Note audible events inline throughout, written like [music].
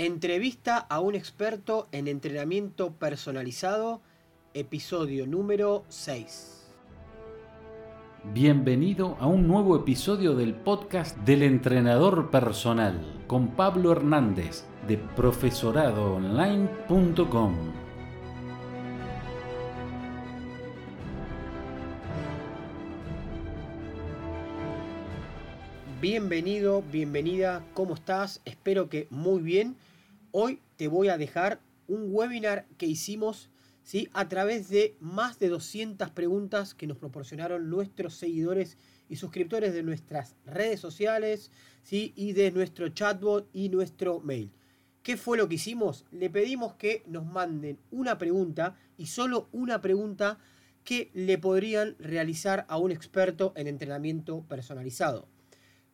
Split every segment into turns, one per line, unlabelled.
Entrevista a un experto en entrenamiento personalizado, episodio número 6.
Bienvenido a un nuevo episodio del podcast del entrenador personal con Pablo Hernández de profesoradoonline.com.
Bienvenido, bienvenida, ¿cómo estás? Espero que muy bien. Hoy te voy a dejar un webinar que hicimos ¿sí? a través de más de 200 preguntas que nos proporcionaron nuestros seguidores y suscriptores de nuestras redes sociales ¿sí? y de nuestro chatbot y nuestro mail. ¿Qué fue lo que hicimos? Le pedimos que nos manden una pregunta y solo una pregunta que le podrían realizar a un experto en entrenamiento personalizado.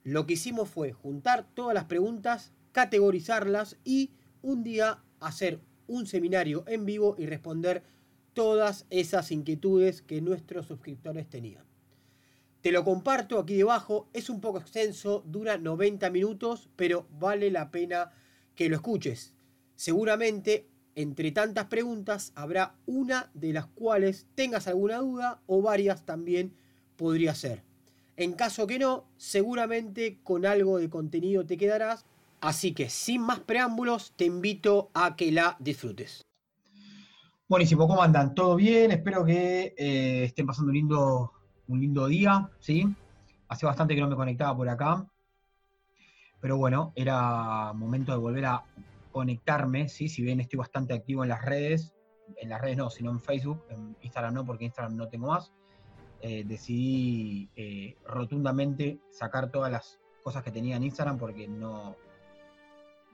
Lo que hicimos fue juntar todas las preguntas, categorizarlas y un día hacer un seminario en vivo y responder todas esas inquietudes que nuestros suscriptores tenían. Te lo comparto aquí debajo, es un poco extenso, dura 90 minutos, pero vale la pena que lo escuches. Seguramente entre tantas preguntas habrá una de las cuales tengas alguna duda o varias también podría ser. En caso que no, seguramente con algo de contenido te quedarás. Así que sin más preámbulos, te invito a que la disfrutes.
Buenísimo, ¿cómo andan? ¿Todo bien? Espero que eh, estén pasando un lindo, un lindo día, ¿sí? Hace bastante que no me conectaba por acá. Pero bueno, era momento de volver a conectarme, ¿sí? Si bien estoy bastante activo en las redes, en las redes no, sino en Facebook, en Instagram no, porque Instagram no tengo más. Eh, decidí eh, rotundamente sacar todas las cosas que tenía en Instagram porque no,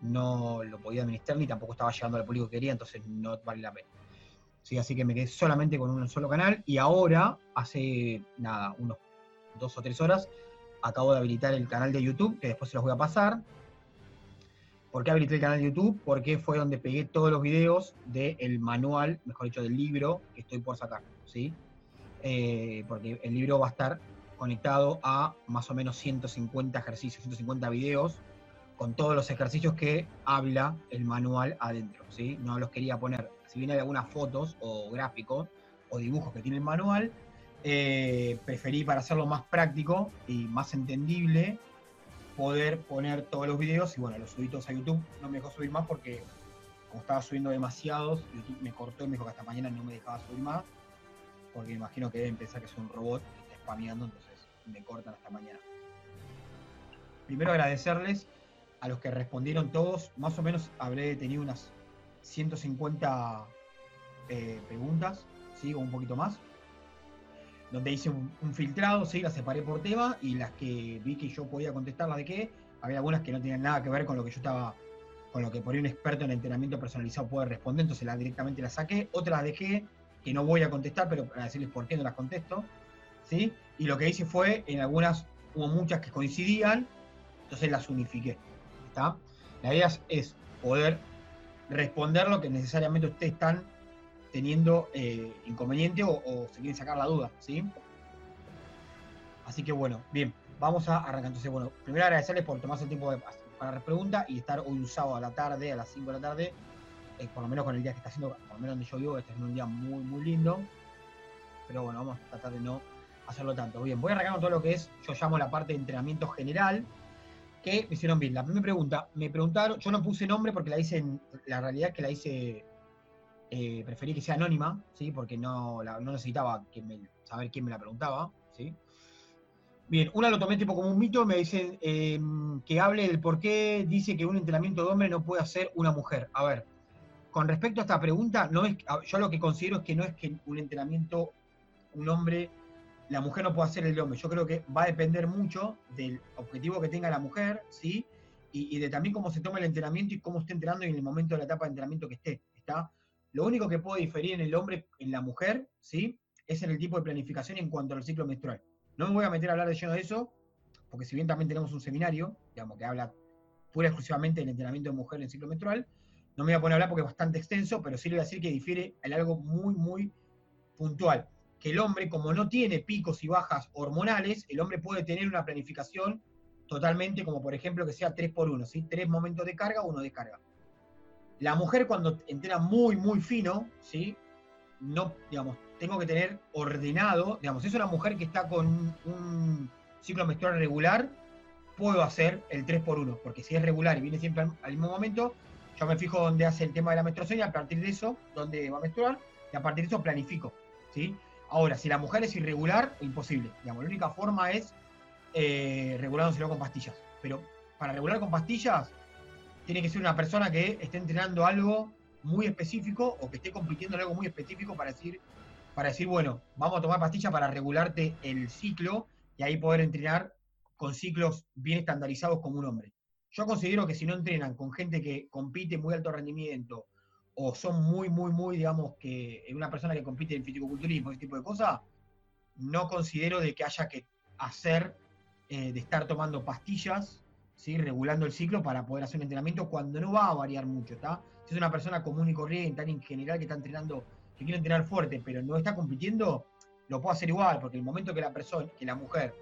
no lo podía administrar ni tampoco estaba llegando al público que quería, entonces no vale la pena. Sí, así que me quedé solamente con un solo canal y ahora, hace nada, unos dos o tres horas, acabo de habilitar el canal de YouTube, que después se los voy a pasar. ¿Por qué habilité el canal de YouTube? Porque fue donde pegué todos los videos del manual, mejor dicho, del libro que estoy por sacar, ¿sí? Eh, porque el libro va a estar conectado a más o menos 150 ejercicios, 150 videos, con todos los ejercicios que habla el manual adentro. ¿sí? No los quería poner, si bien hay algunas fotos o gráficos o dibujos que tiene el manual, eh, preferí para hacerlo más práctico y más entendible poder poner todos los videos y bueno, los subí todos a YouTube. No me dejó subir más porque como estaba subiendo demasiados, YouTube me cortó y me dijo que hasta mañana no me dejaba subir más porque imagino que deben pensar que es un robot que está spameando, entonces me cortan hasta mañana. Primero agradecerles a los que respondieron todos, más o menos habré tenido unas 150 eh, preguntas, ¿sí? o un poquito más, donde hice un, filtrado, ¿sí? las separé por tema y las que vi que yo podía contestarlas de qué, había algunas que no tenían nada que ver con lo que yo estaba, con lo que por ahí un experto en entrenamiento personalizado puede responder, entonces la, directamente las saqué, otras las dejé que no voy a contestar, pero para decirles por qué no las contesto, ¿sí? Y lo que hice fue, en algunas hubo muchas que coincidían, entonces las unifiqué, La idea es poder responder lo que necesariamente ustedes están teniendo eh, inconveniente o, se quieren sacar la duda, ¿sí? Así que bueno, bien, vamos a arrancar. Entonces, bueno, primero agradecerles por tomarse el tiempo para la pregunta y estar hoy un sábado a la tarde, a las 5 de la tarde, eh, por lo menos con el día que está haciendo, por lo menos donde yo vivo, este es un día muy, muy lindo. Pero bueno, vamos a tratar de no hacerlo tanto. Bien, voy a arrancar con todo lo que es, yo llamo la parte de entrenamiento general, que me hicieron bien. La primera pregunta, me preguntaron, yo no puse nombre porque la hice, en, la realidad es que la hice, eh, preferí que sea anónima, ¿sí? Porque no, no necesitaba saber quién me la preguntaba, ¿sí? Bien, una lo tomé tipo como un mito, me dicen em, que hable del por qué dice que un entrenamiento de hombre no puede hacer una mujer. A ver, con respecto a esta pregunta, no es, yo lo que considero es que no es que un entrenamiento, un hombre, la mujer no pueda hacer el hombre. Yo creo que va a depender mucho del objetivo que tenga la mujer, ¿sí? Y, de también cómo se toma el entrenamiento y cómo esté entrenando en el momento de la etapa de entrenamiento que esté, ¿está? Lo único que puede diferir en el hombre, en la mujer, ¿sí? Es en el tipo de planificación en cuanto al ciclo menstrual. No me voy a meter a hablar de lleno de eso, porque si bien también tenemos un seminario, digamos, que habla pura y exclusivamente del entrenamiento de mujer en el ciclo menstrual, no me voy a poner a hablar porque es bastante extenso, pero sí le voy a decir que difiere en algo muy, muy puntual. Que el hombre, como no tiene picos y bajas hormonales, el hombre puede tener una planificación totalmente como por ejemplo que sea 3 por 1, ¿sí? Tres momentos de carga, uno de carga. La mujer cuando entrena muy, muy fino, ¿sí? No, digamos, tengo que tener ordenado, digamos, es una mujer que está con un ciclo menstrual regular, puedo hacer el 3x1, porque si es regular y viene siempre al, mismo momento, yo me fijo dónde hace el tema de la menstruación y a partir de eso, dónde va a menstruar, y a partir de eso planifico, ¿sí? Ahora, si la mujer es irregular, imposible. Digamos, la única forma es eh, con pastillas. Pero para regular con pastillas, tiene que ser una persona que esté entrenando algo muy específico o que esté compitiendo en algo muy específico para decir, para decir, bueno, vamos a tomar pastillas para regularte el ciclo y ahí poder entrenar con ciclos bien estandarizados como un hombre. Yo considero que si no entrenan con gente que compite muy alto rendimiento o son muy, muy, muy, digamos, que una persona que compite en fisicoculturismo, ese tipo de cosas, no considero de que haya que hacer, eh, de estar tomando pastillas, ¿sí? regulando el ciclo para poder hacer un entrenamiento cuando no va a variar mucho, ¿está? Si es una persona común y corriente, en general que está entrenando, que quiere entrenar fuerte, pero no está compitiendo, lo puedo hacer igual, porque el momento que la persona, que la mujer,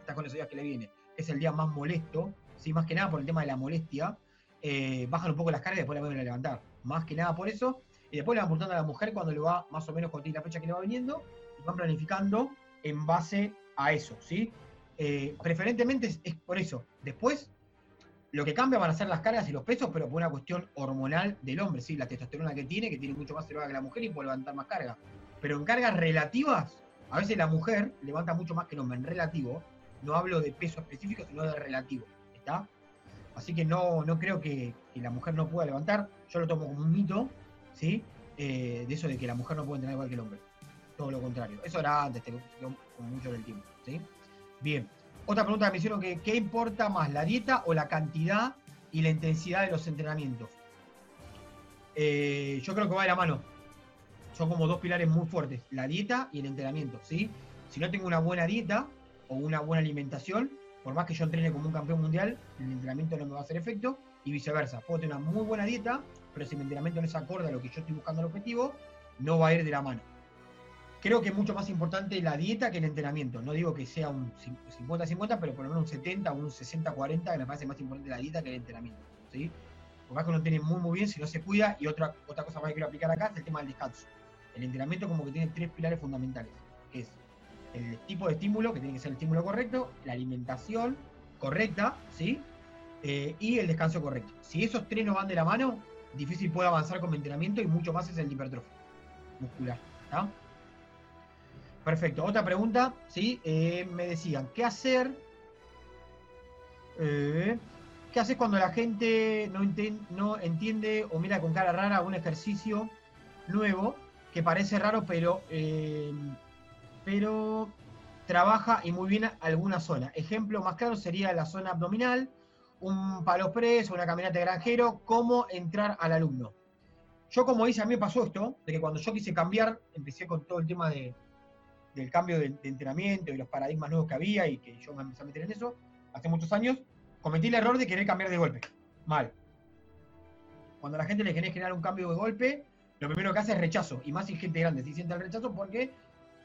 está con esos días que le viene, es el día más molesto, ¿sí? más que nada por el tema de la molestia, eh, bajan un poco las cargas y después la vuelven a levantar más que nada por eso. Y después le van apuntando a la mujer cuando le va, más o menos tiene la fecha que le va viniendo, y van planificando en base a eso, ¿sí? Eh, preferentemente es, por eso. Después, lo que cambia van a ser las cargas y los pesos, pero por una cuestión hormonal del hombre, ¿sí? La testosterona que tiene, que tiene mucho más elevada que la mujer y puede levantar más carga. Pero en cargas relativas, a veces la mujer levanta mucho más que el hombre. En relativo, no hablo de peso específico, sino de relativo, ¿está? Así que no, no creo que, la mujer no pueda levantar. Yo lo tomo como un mito, ¿sí? Eh, de eso de que la mujer no puede entrenar igual que hombre. Todo lo contrario. Eso era antes, como mucho del tiempo, ¿sí? Bien. Otra pregunta que me hicieron que, ¿qué importa más, la dieta o la cantidad y la intensidad de los entrenamientos? Eh, yo creo que va de la mano. Son como dos pilares muy fuertes, la dieta y el entrenamiento, ¿sí? Si no tengo una buena dieta o una buena alimentación, por más que yo entrene como un campeón mundial, el entrenamiento no me va a hacer efecto y viceversa. Puedo tener una muy buena dieta, pero si mi entrenamiento no es acorde a lo que yo estoy buscando el objetivo, no va a ir de la mano. Creo que es mucho más importante la dieta que el entrenamiento. No digo que sea un 50-50, pero por lo menos un 70 o un 60-40, que me parece más importante la dieta que el entrenamiento. ¿sí? Por más que uno tiene muy muy bien si no se cuida. Y otra, otra cosa más que quiero aplicar acá es el tema del descanso. El entrenamiento como que tiene tres pilares fundamentales, que es el tipo de estímulo, que tiene que ser el estímulo correcto, la alimentación correcta, ¿sí? Eh, y el descanso correcto. Si esos tres no van de la mano, difícil puede avanzar con entrenamiento y mucho más es el hipertrofia muscular. ¿está? Perfecto. Otra pregunta, ¿sí? Eh, me decían, ¿qué hacer? Eh, ¿Qué haces cuando la gente no, no entiende o mira con cara rara un ejercicio nuevo que parece raro, pero pero trabaja y muy bien alguna zona. Ejemplo más claro sería la zona abdominal, un palo preso, una caminata de granjero, cómo entrar al alumno. Yo como hice, a mí me pasó esto, de que cuando yo quise cambiar, empecé con todo el tema de, del cambio de, entrenamiento y los paradigmas nuevos que había y que yo me empecé a meter en eso, hace muchos años, cometí el error de querer cambiar de golpe. Mal. Cuando a la gente le quiere generar un cambio de golpe, lo primero que hace es rechazo, y más si gente grande, si siente el rechazo porque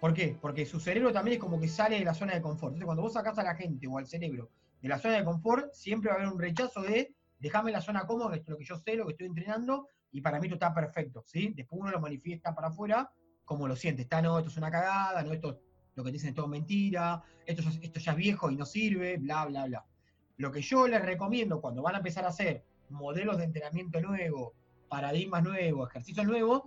¿Por qué? Porque su cerebro también es como que sale de la zona de confort. Entonces, cuando vos sacás a la gente o al cerebro de la zona de confort, siempre va a haber un rechazo de déjame la zona cómoda, que es lo que yo sé, lo que estoy entrenando, y para mí esto está perfecto, ¿sí? Después uno lo manifiesta para afuera como lo siente. Está, no, esto es una cagada, no, esto lo que dicen es todo mentira, esto, esto ya es viejo y no sirve, bla, bla, bla. Lo que yo les recomiendo cuando van a empezar a hacer modelos de entrenamiento nuevo, paradigmas nuevos, ejercicios nuevos,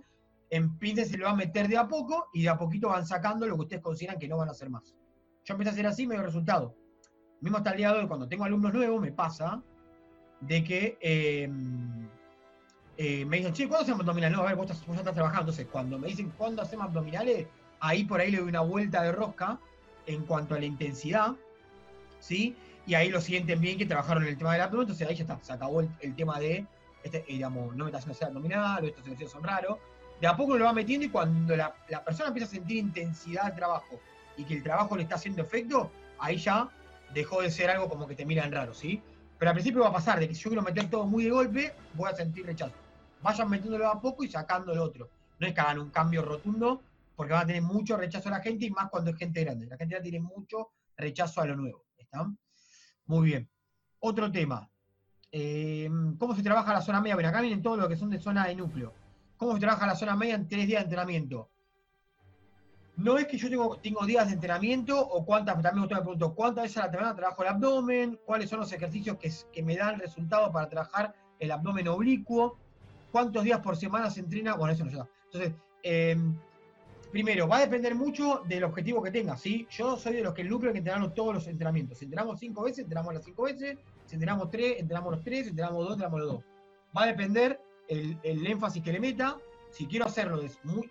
se lo va a meter de a poco y de a poquito van sacando lo que ustedes consideran que no van a hacer más. Yo empecé a hacer así, me dio resultado. Mismo hasta el día de hoy, cuando tengo alumnos nuevos, me pasa de que em, eh, me dicen, che, ¿cuándo hacemos abdominales? No, a ver, vos, ya estás trabajando. Entonces, cuando me dicen, ¿cuándo hacemos abdominales? Ahí por ahí le doy una vuelta de rosca en cuanto a la intensidad, ¿sí? Y ahí lo sienten bien que trabajaron en el tema del abdomen, entonces ahí ya está, se acabó el, tema de, este, digamos, no me estás haciendo abdominal, o estos ejercicios son raros, de a poco lo va metiendo y cuando la, persona empieza a sentir intensidad al trabajo y que el trabajo le está haciendo efecto, ahí ya dejó de ser algo como que te miran raro, ¿sí? Pero al principio va a pasar de que si yo quiero meter todo muy de golpe, voy a sentir rechazo. Vayan metiéndolo a poco y sacando el otro. No es que hagan un cambio rotundo, porque van a tener mucho rechazo a la gente y más cuando es gente grande. La gente grande tiene mucho rechazo a lo nuevo. ¿Está? Muy bien. Otro tema. eh, ¿cómo se trabaja la zona media? Bueno, acá vienen todo lo que son de zona de núcleo. ¿Cómo se trabaja la zona media en tres días de entrenamiento? No es que yo tengo, días de entrenamiento o cuántas, también usted me ¿cuántas veces a la semana trabajo el abdomen? ¿Cuáles son los ejercicios que, que me dan resultado para trabajar el abdomen oblicuo? ¿Cuántos días por semana se entrena? Bueno, eso no sé. Entonces, eh, primero, va a depender mucho del objetivo que tengas, ¿sí? Yo soy de los que el núcleo que entrenamos todos los entrenamientos. Si entrenamos cinco veces, entrenamos las cinco veces. Si entrenamos tres, entrenamos los tres. Si entrenamos dos, entrenamos los dos. Va a depender el, énfasis que le meta. Si quiero hacerlo,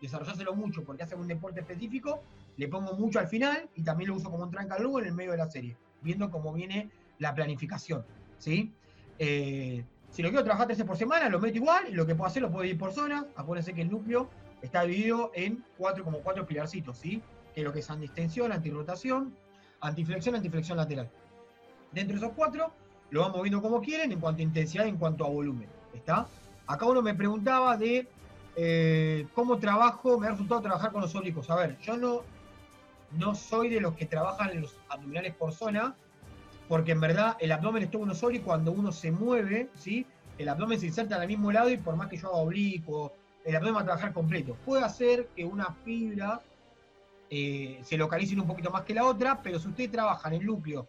desarrollárselo mucho porque hace un deporte específico, le pongo mucho al final y también lo uso como un tranca luego en el medio de la serie, viendo cómo viene la planificación, ¿sí? Eh, si lo quiero trabajar tres veces por semana, lo meto igual y lo que puedo hacer lo puedo ir por zonas. Acuérdense que el núcleo está dividido en cuatro, como cuatro pilarcitos, ¿sí? Que es lo que es antiextensión, antirrotación, antiflexión, antiflexión lateral. Dentro de esos cuatro, lo vamos viendo como quieren en cuanto a intensidad en cuanto a volumen, ¿está? Acá uno me preguntaba de eh, cómo trabajo, me ha resultado trabajar con los oblicuos. A ver, yo no, no soy de los que trabajan los abdominales por zona, porque en verdad el abdomen es todo uno solo y cuando uno se mueve, ¿sí? El abdomen se inserta al mismo lado y por más que yo haga oblicuo, el abdomen va a trabajar completo. Puede hacer que una fibra eh, se localice un poquito más que la otra, pero si usted trabaja en el núcleo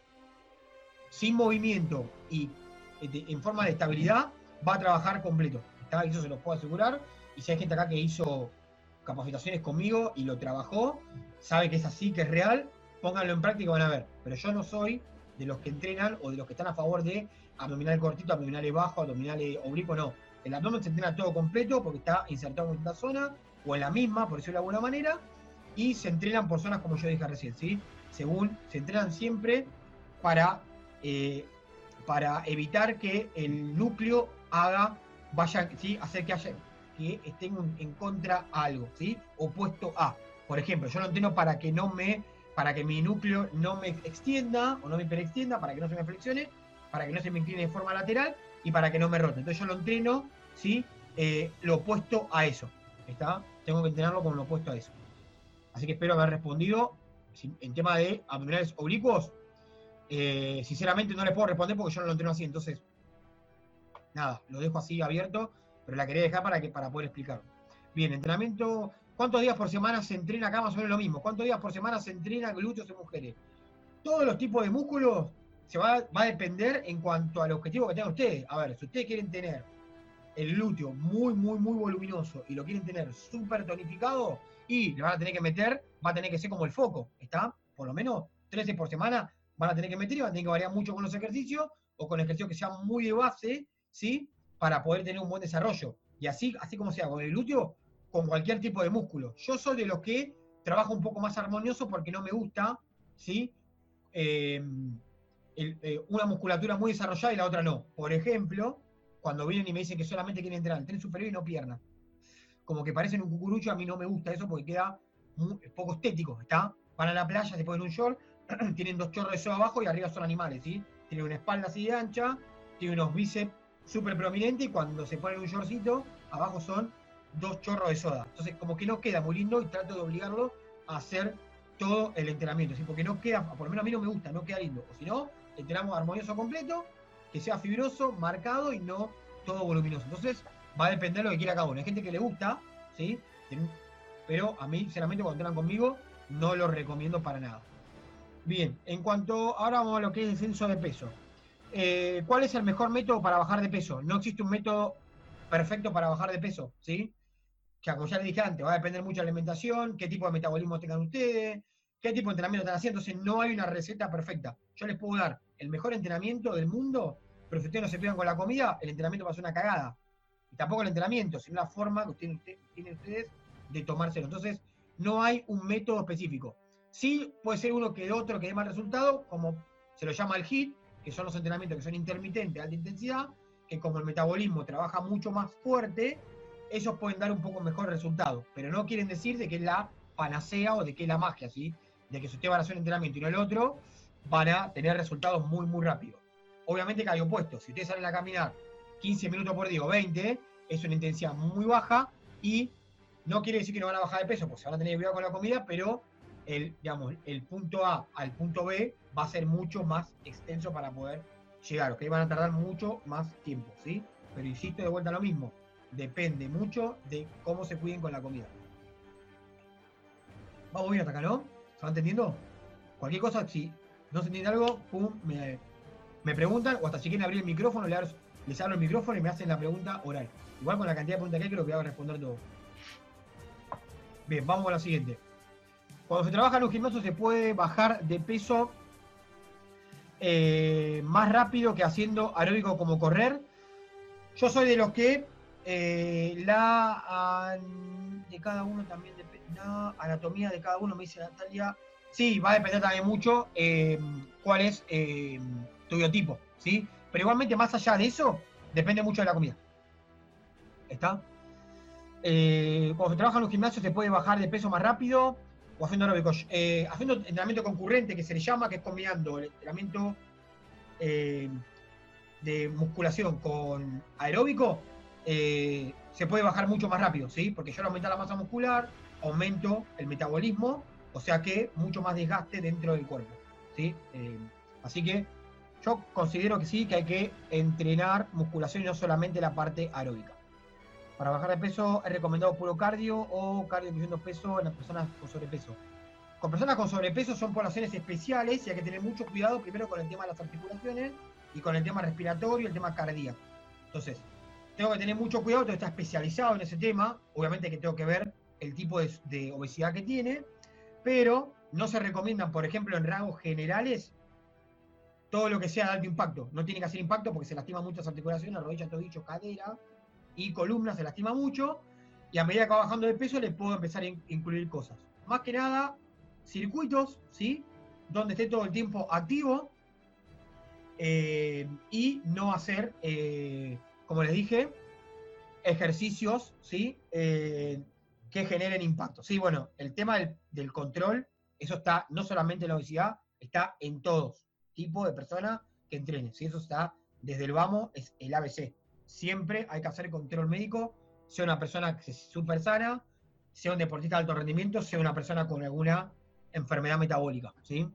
sin movimiento y eh, en forma de estabilidad, va a trabajar completo. Eso se lo puedo asegurar. Y si hay gente acá que hizo capacitaciones conmigo y lo trabajó, sabe que es así, que es real, pónganlo en práctica y van a ver. Pero yo no soy de los que entrenan o de los que están a favor de abdominal cortito, abdominales bajo, abdominales oblicuo, no. El abdomen se entrena todo completo porque está insertado en esta zona o en la misma, por decirlo de alguna manera, y se entrenan por zonas como yo dije recién, ¿sí? Según se entrenan siempre para, eh, para evitar que el núcleo haga, vaya, ¿sí? Hacer que haya, que estén en contra a algo, ¿sí? Opuesto a. Por ejemplo, yo lo entreno para que no me, para que mi núcleo no me extienda o no me hiperextienda, para que no se me flexione, para que no se me incline de forma lateral y para que no me rote. Entonces yo lo entreno ¿sí? Eh, lo opuesto a eso. ¿Está? Tengo que entrenarlo con lo opuesto a eso. Así que espero haber respondido en tema de abdominales oblicuos. Eh, sinceramente no les puedo responder porque yo no lo entreno así, entonces nada, lo dejo así abierto, pero la quería dejar para, que, para poder explicarlo. Bien, entrenamiento, ¿cuántos días por semana se entrena acá? Más o menos lo mismo. ¿Cuántos días por semana se entrena glúteos en mujeres? Todos los tipos de músculos se va, va a depender en cuanto al objetivo que tengan ustedes. A ver, si ustedes quieren tener el glúteo muy, muy, muy voluminoso y lo quieren tener súper tonificado, y le van a tener que meter, va a tener que ser como el foco, ¿está? Por lo menos 13 por semana van a tener que meter y van a tener que variar mucho con los ejercicios o con ejercicios que sean muy de base, ¿sí? Para poder tener un buen desarrollo. Y así, así como sea, con el glúteo, con cualquier tipo de músculo. Yo soy de los que trabajo un poco más armonioso porque no me gusta, ¿sí? Eh, eh, una musculatura muy desarrollada y la otra no. Por ejemplo, cuando vienen y me dicen que solamente quieren entrenar el tren superior y no pierna. Como que parecen un cucurucho, a mí no me gusta eso porque queda poco estético, ¿está? Van a la playa, se ponen un short, [clears throat] tienen dos chorros de abajo y arriba son animales, ¿sí? Tienen una espalda así de ancha, tienen unos bíceps súper prominentes y cuando se ponen un shortcito, abajo son dos chorros de soda. Entonces, como que no queda muy lindo y trato de obligarlo a hacer todo el entrenamiento, ¿sí? Porque no queda, por lo menos a mí no me gusta, no queda lindo. O si no, entrenamos armonioso completo que sea fibroso, marcado y no todo voluminoso. Entonces, va a depender de lo que quiera cada uno. Hay gente que le gusta, ¿sí? Pero a mí, sinceramente, cuando entran conmigo, no lo recomiendo para nada. Bien, en cuanto, ahora vamos a lo que es descenso de peso. Eh, ¿Cuál es el mejor método para bajar de peso? No existe un método perfecto para bajar de peso, ¿sí? Que como ya les dije antes, va a depender mucho de la alimentación, qué tipo de metabolismo tengan ustedes, qué tipo de entrenamiento están haciendo. Entonces, no hay una receta perfecta. Yo les puedo dar el mejor entrenamiento del mundo, pero si ustedes no se pegan con la comida, el entrenamiento va a ser una cagada. Y tampoco el entrenamiento, sino la forma que tienen, ustedes de tomárselo. Entonces, no hay un método específico. Sí puede ser uno que otro que dé más resultado, como se lo llama el HIT, que son los entrenamientos que son intermitentes, de alta intensidad, que como el metabolismo trabaja mucho más fuerte, ellos pueden dar un poco mejor resultado. Pero no quieren decir de que es la panacea o de que es la magia, ¿sí? De que si usted va a hacer un entrenamiento y no el otro, van a tener resultados muy, muy rápidos. Obviamente que hay opuestos. Si ustedes salen a caminar 15 minutos por día o 20, es una intensidad muy baja y no quiere decir que no van a bajar de peso, porque se van a tener cuidar con la comida, pero el, digamos, el punto A al punto B va a ser mucho más extenso para poder llegar, que van a tardar mucho más tiempo, ¿sí? Pero insisto de vuelta lo mismo, depende mucho de cómo se cuiden con la comida. Vamos bien hasta acá, ¿no? ¿Se va entendiendo? Cualquier cosa, si no se entiende algo, pum, me, preguntan, o hasta si quieren abrir el micrófono, les abro el micrófono y me hacen la pregunta oral. Igual con la cantidad de preguntas que hay, creo que voy a responder todo. Bien, vamos a la siguiente. Cuando se trabaja en un gimnasio se puede bajar de peso eh, más rápido que haciendo aeróbico como correr. Yo soy de los que eh, la de cada uno también la anatomía de cada uno, me dice Natalia. Sí, va a depender también mucho eh, cuál es tu biotipo, ¿sí? Pero igualmente, más allá de eso, depende mucho de la comida. ¿Está? cuando se trabaja en un gimnasio se puede bajar de peso más rápido o haciendo aeróbico. Eh, haciendo entrenamiento concurrente, que se le llama, que es combinando el entrenamiento eh, de musculación con aeróbico, eh, se puede bajar mucho más rápido, ¿sí? Porque yo al aumentar la masa muscular, aumento el metabolismo, o sea que mucho más desgaste dentro del cuerpo, ¿sí? así que yo considero que sí, que hay que entrenar musculación y no solamente la parte aeróbica. Para bajar de peso es recomendado puro cardio o cardio incluyendo peso en las personas con sobrepeso. Con personas con sobrepeso son poblaciones especiales y hay que tener mucho cuidado primero con el tema de las articulaciones y con el tema respiratorio y el tema cardíaco. Entonces, tengo que tener mucho cuidado, tengo que especializado en ese tema. Obviamente que tengo que ver el tipo de, obesidad que tiene, pero no se recomiendan, por ejemplo, en rasgos generales, todo lo que sea de alto impacto. No tiene que hacer impacto porque se lastima muchas articulaciones, rodilla, tobillo, cadera, y columna se lastima mucho, y a medida que va bajando de peso le puedo empezar a incluir cosas. Más que nada, circuitos, ¿sí? Donde esté todo el tiempo activo eh, y no hacer, eh, como les dije, ejercicios, ¿sí? Eh, que generen impacto. Sí, bueno, el tema del, control, eso está no solamente en la obesidad, está en todos tipos de personas que entrenen. Si eso está desde el vamos, es el ABC siempre hay que hacer control médico, sea una persona súper sana, sea un deportista de alto rendimiento, sea una persona con alguna enfermedad metabólica. ¿sí?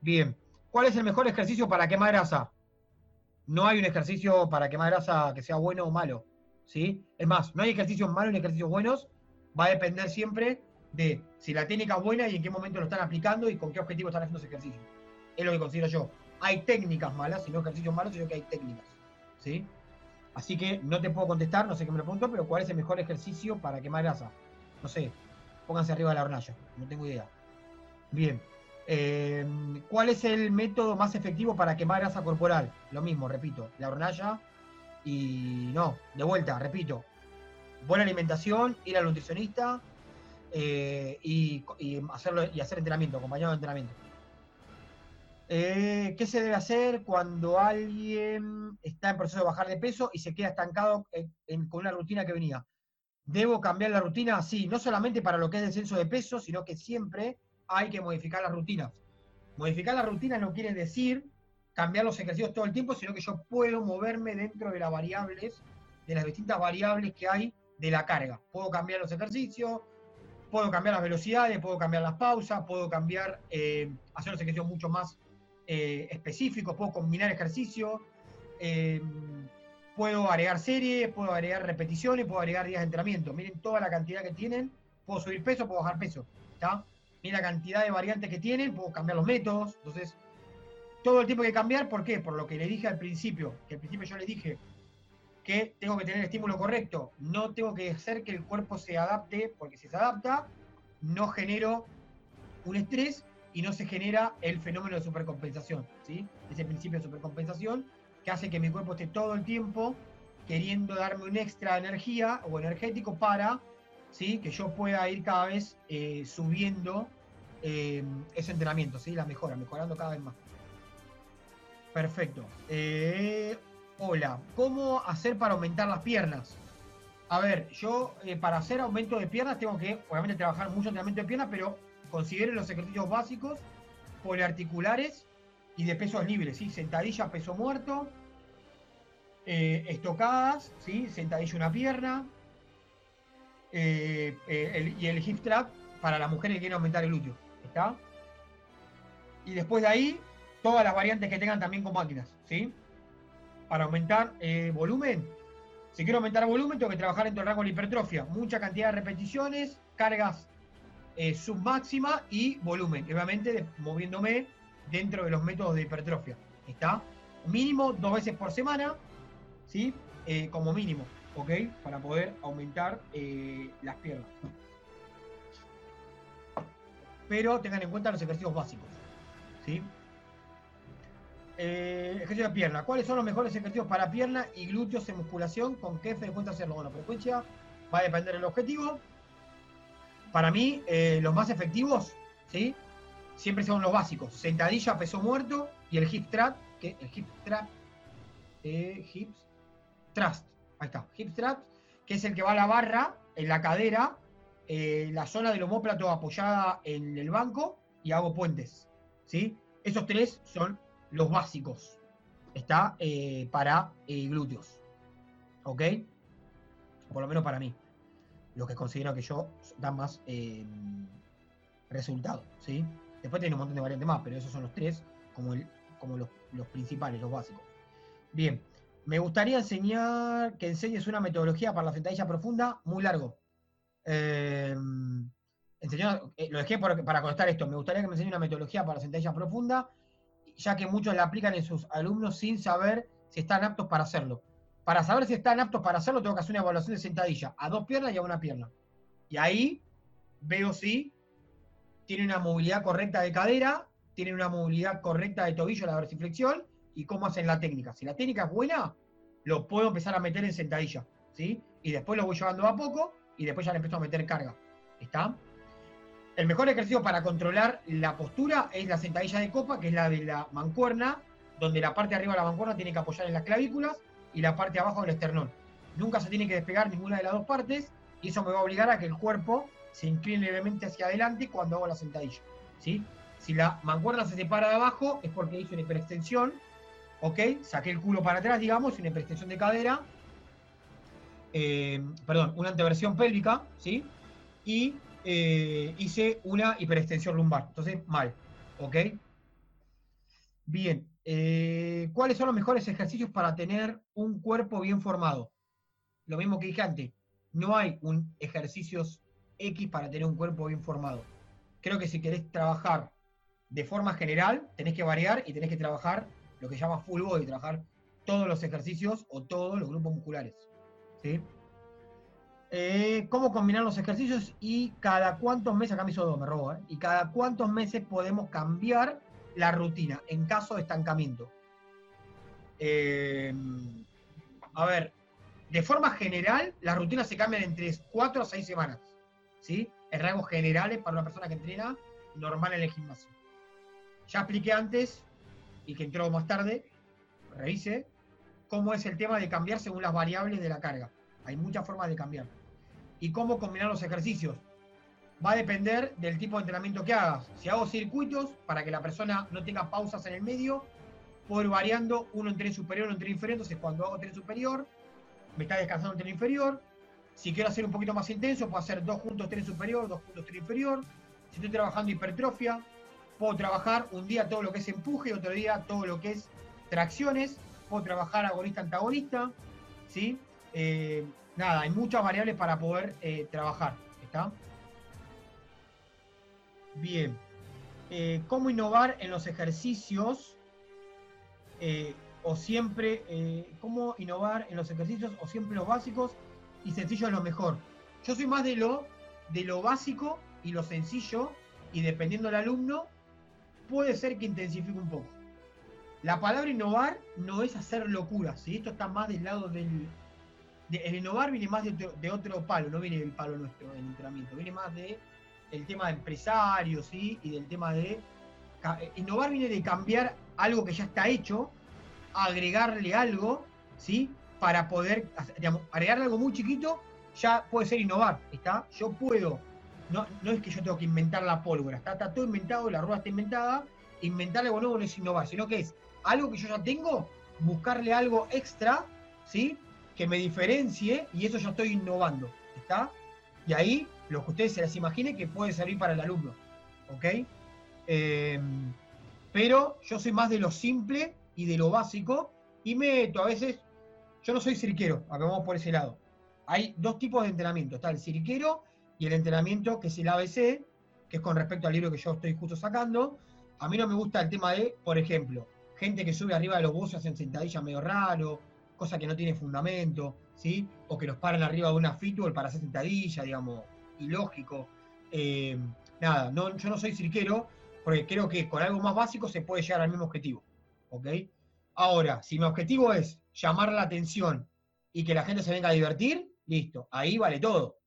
Bien, ¿cuál es el mejor ejercicio para quemar grasa? No hay un ejercicio para quemar grasa que sea bueno o malo. ¿sí? Es más, no hay ejercicios malos ni ejercicios buenos, va a depender siempre de si la técnica es buena y en qué momento lo están aplicando y con qué objetivo están haciendo ese ejercicio. Es lo que considero yo. Hay técnicas malas, sino ejercicios malos, sino que hay técnicas. ¿sí? Así que no te puedo contestar, no sé qué me lo pregunto, pero ¿cuál es el mejor ejercicio para quemar grasa? No sé, pónganse arriba de la hornalla, no tengo idea. Bien. Eh, ¿Cuál es el método más efectivo para quemar grasa corporal? Lo mismo, repito, la hornalla y no, de vuelta, repito, buena alimentación, ir al nutricionista eh, y, hacerlo, y hacer entrenamiento, acompañado de entrenamiento. Eh, ¿Qué se debe hacer cuando alguien está en proceso de bajar de peso y se queda estancado con una rutina que venía? ¿Debo cambiar la rutina? Sí, no solamente para lo que es descenso de peso, sino que siempre hay que modificar las rutinas. Modificar las rutinas no quiere decir cambiar los ejercicios todo el tiempo, sino que yo puedo moverme dentro de las variables, de las distintas variables que hay de la carga. Puedo cambiar los ejercicios, puedo cambiar las velocidades, puedo cambiar las pausas, puedo cambiar, eh, hacer los ejercicios mucho más eh, específicos, puedo combinar ejercicios, eh, puedo agregar series, puedo agregar repeticiones, puedo agregar días de entrenamiento. Miren toda la cantidad que tienen, puedo subir peso, puedo bajar peso. ¿está? Miren la cantidad de variantes que tienen, puedo cambiar los métodos. Entonces, todo el tiempo que cambiar, ¿por qué? Por lo que le dije al principio, que al principio yo le dije que tengo que tener el estímulo correcto, no tengo que hacer que el cuerpo se adapte, porque si se adapta, no genero un estrés y no se genera el fenómeno de supercompensación, ¿sí? Ese principio de supercompensación que hace que mi cuerpo esté todo el tiempo queriendo darme un extra energía o energético para ¿sí? que yo pueda ir cada vez eh, subiendo eh, ese entrenamiento, ¿sí? la mejora, mejorando cada vez más. Perfecto. Eh, hola, ¿cómo hacer para aumentar las piernas? A ver, yo para hacer aumento de piernas tengo que, obviamente, trabajar mucho entrenamiento de piernas, pero Consideren los ejercicios básicos, poliarticulares y de pesos libres, ¿sí? Sentadilla, peso muerto, eh, estocadas, ¿sí? Sentadilla una pierna, eh, eh, y el hip trap para las mujeres que quieren aumentar el glúteo, ¿está? Y después de ahí, todas las variantes que tengan también con máquinas, ¿sí? Para aumentar volumen. Si quiero aumentar volumen, tengo que trabajar en todo el rango de la hipertrofia. Mucha cantidad de repeticiones, cargas eh, submáxima y volumen. Obviamente moviéndome dentro de los métodos de hipertrofia. ¿Está? Mínimo dos veces por semana, ¿sí? Eh, como mínimo, ¿ok? Para poder aumentar eh, las piernas. Pero tengan en cuenta los ejercicios básicos, ¿sí? Eh, ejercicio de pierna. ¿Cuáles son los mejores ejercicios para pierna y glúteos en musculación? ¿Con qué frecuencia hacerlo? Bueno, frecuencia va a depender del objetivo. Para mí, los más efectivos, ¿sí? Siempre son los básicos. Sentadilla, peso muerto y el hip trap, que el hip trap, eh, hips thrust, ahí está, hip trap, que es el que va a la barra, en la cadera, eh, la zona del homóplato apoyada en el banco y hago puentes, ¿sí? Esos tres son los básicos, está eh, para glúteos, ¿ok? Por lo menos para mí, lo que considero que yo dan más resultado, ¿sí? Después tiene un montón de variantes más, pero esos son los tres como, el, como los, principales, los básicos. Bien, me gustaría enseñar que enseñes una metodología para la sentadilla profunda muy largo. Eh, eh, lo dejé para contestar esto. Me gustaría que me enseñe una metodología para la sentadilla profunda, ya que muchos la aplican en sus alumnos sin saber si están aptos para hacerlo. Para saber si están aptos para hacerlo, tengo que hacer una evaluación de sentadilla a dos piernas y a una pierna. Y ahí veo si tiene una movilidad correcta de cadera, tiene una movilidad correcta de tobillo, la dorsiflexión, y cómo hacen la técnica. Si la técnica es buena, lo puedo empezar a meter en sentadilla, ¿sí? Y después lo voy llevando a poco y después ya le empiezo a meter carga. ¿Está? El mejor ejercicio para controlar la postura es la sentadilla de copa, que es la de la mancuerna, donde la parte de arriba de la mancuerna tiene que apoyar en las clavículas y la parte de abajo del esternón. Nunca se tiene que despegar ninguna de las dos partes y eso me va a obligar a que el cuerpo se incline levemente hacia adelante cuando hago la sentadilla. ¿sí? Si la mancuerna se separa de abajo es porque hice una hiperextensión, ¿ok? Saqué el culo para atrás, digamos, una hiperextensión de cadera, eh, perdón, una anteversión pélvica, ¿sí? Y eh, hice una hiperextensión lumbar. Entonces, mal, ¿ok? Bien, eh, ¿cuáles son los mejores ejercicios para tener un cuerpo bien formado? Lo mismo que dije antes, no hay un ejercicios X para tener un cuerpo bien formado. Creo que si querés trabajar de forma general, tenés que variar y tenés que trabajar lo que llama full body, trabajar todos los ejercicios o todos los grupos musculares. ¿sí? Eh, ¿Cómo combinar los ejercicios y cada cuántos meses, acá me hizo dos, me robo, ¿eh? y cada cuántos meses podemos cambiar la rutina en caso de estancamiento? Eh, a ver, de forma general, las rutinas se cambian entre 4 a 6 semanas. ¿sí? En rangos generales para una persona que entrena normal en el gimnasio. Ya expliqué antes, y que entró más tarde, revise, cómo es el tema de cambiar según las variables de la carga. Hay muchas formas de cambiar. Y cómo combinar los ejercicios. Va a depender del tipo de entrenamiento que hagas. Si hago circuitos, para que la persona no tenga pausas en el medio, puedo ir variando uno en tren superior, uno en tren inferior. Entonces, cuando hago tren superior, me está descansando el tren inferior. Si quiero hacer un poquito más intenso, puedo hacer dos juntos tren superior, dos juntos tren inferior. Si estoy trabajando hipertrofia, puedo trabajar un día todo lo que es empuje, otro día todo lo que es tracciones. Puedo trabajar agonista-antagonista. ¿sí? Eh, nada, hay muchas variables para poder eh, trabajar. ¿Está? Bien. Eh, ¿Cómo innovar en los ejercicios? o siempre, ¿cómo innovar en los ejercicios o siempre los básicos? y sencillo es lo mejor. Yo soy más de lo, de lo básico y lo sencillo, y dependiendo del alumno, puede ser que intensifique un poco. La palabra innovar no es hacer locuras, esto está más del lado del... el innovar viene más de otro, palo, no viene del palo nuestro del entrenamiento, viene más de el tema de empresarios ¿sí? y del tema de... Eh, innovar viene de cambiar algo que ya está hecho, agregarle algo, ¿sí? para poder digamos, agregarle algo muy chiquito, ya puede ser innovar, ¿está? Yo puedo, no, no es que yo tengo que inventar la pólvora, está, todo inventado, la rueda está inventada, inventarle algo nuevo no es innovar, sino que es algo que yo ya tengo, buscarle algo extra, ¿sí? Que me diferencie y eso ya estoy innovando, ¿está? Y ahí, lo que ustedes se las imaginen que puede servir para el alumno, ¿ok? Em, Pero yo soy más de lo simple y de lo básico y meto a veces, yo no soy cirquero, acabamos por ese lado. Hay dos tipos de entrenamiento, está el cirquero y el entrenamiento que es el ABC, que es con respecto al libro que yo estoy justo sacando. A mí no me gusta el tema de, por ejemplo, gente que sube arriba de los buzos en sentadilla medio raro, cosa que no tiene fundamento, ¿sí? O que los paran arriba de una fitball para hacer sentadilla, digamos, ilógico. Eh, nada, no, yo no soy cirquero, porque creo que con algo más básico se puede llegar al mismo objetivo. ¿Ok? Ahora, si mi objetivo es llamar la atención y que la gente se venga a divertir, listo, ahí vale todo.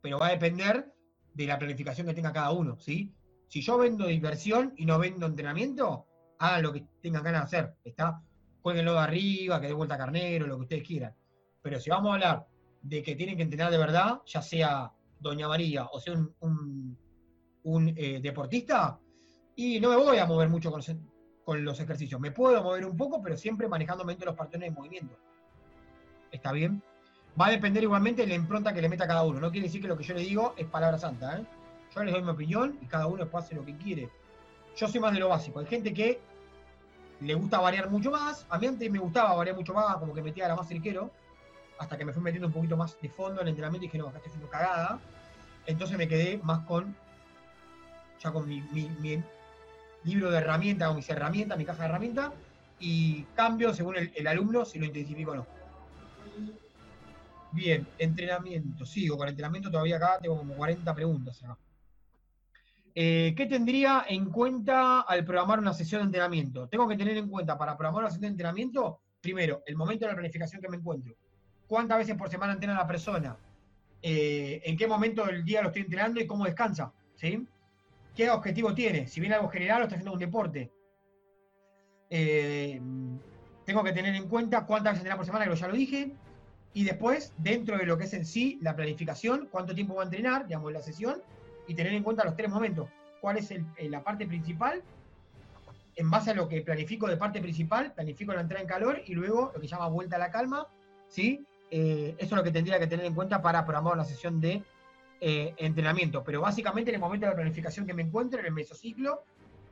Pero va a depender de la planificación que tenga cada uno, ¿sí? Si yo vendo diversión y no vendo entrenamiento, hagan lo que tengan ganas de hacer, ¿está? Cuélguenlo de arriba, que dé vuelta carnero, lo que ustedes quieran. Pero si vamos a hablar de que tienen que entrenar de verdad, ya sea Doña María o sea un, eh, deportista, y no me voy a mover mucho con, los ejercicios. Me puedo mover un poco, pero siempre manejando los patrones de movimiento. ¿Está bien? Va a depender igualmente de la impronta que le meta cada uno. No quiere decir que lo que yo le digo es palabra santa. ¿eh? Yo les doy mi opinión y cada uno después hace lo que quiere. Yo soy más de lo básico. Hay gente que le gusta variar mucho más. A mí antes me gustaba variar mucho más, como que metía la más cerquero, hasta que me fui metiendo un poquito más de fondo en el entrenamiento y dije, no, acá estoy haciendo cagada. Entonces me quedé más con, ya con mi libro de herramientas o mis herramientas, mi caja de herramientas, y cambio según el, alumno si lo intensifico o no. Bien, entrenamiento. Sigo con entrenamiento, todavía acá tengo como 40 preguntas acá. Eh, ¿Qué tendría en cuenta al programar una sesión de entrenamiento? Tengo que tener en cuenta para programar una sesión de entrenamiento, primero, el momento de la planificación que me encuentro. ¿Cuántas veces por semana entrena la persona? Eh, ¿En qué momento del día lo estoy entrenando y cómo descansa? ¿Sí? qué objetivo tiene. Si viene algo general o está haciendo un deporte. Eh, tengo que tener en cuenta cuántas veces entrenar por semana, que ya lo dije. Y después, dentro de lo que es en sí la planificación, cuánto tiempo va a entrenar, digamos, la sesión, y tener en cuenta los tres momentos. ¿Cuál es eh, la parte principal? En base a lo que planifico de parte principal, planifico la entrada en calor y luego lo que llama vuelta a la calma. ¿sí? Eh, eso es lo que tendría que tener en cuenta para programar una sesión de eh, entrenamiento, pero básicamente en el momento de la planificación que me encuentro, en el mesociclo,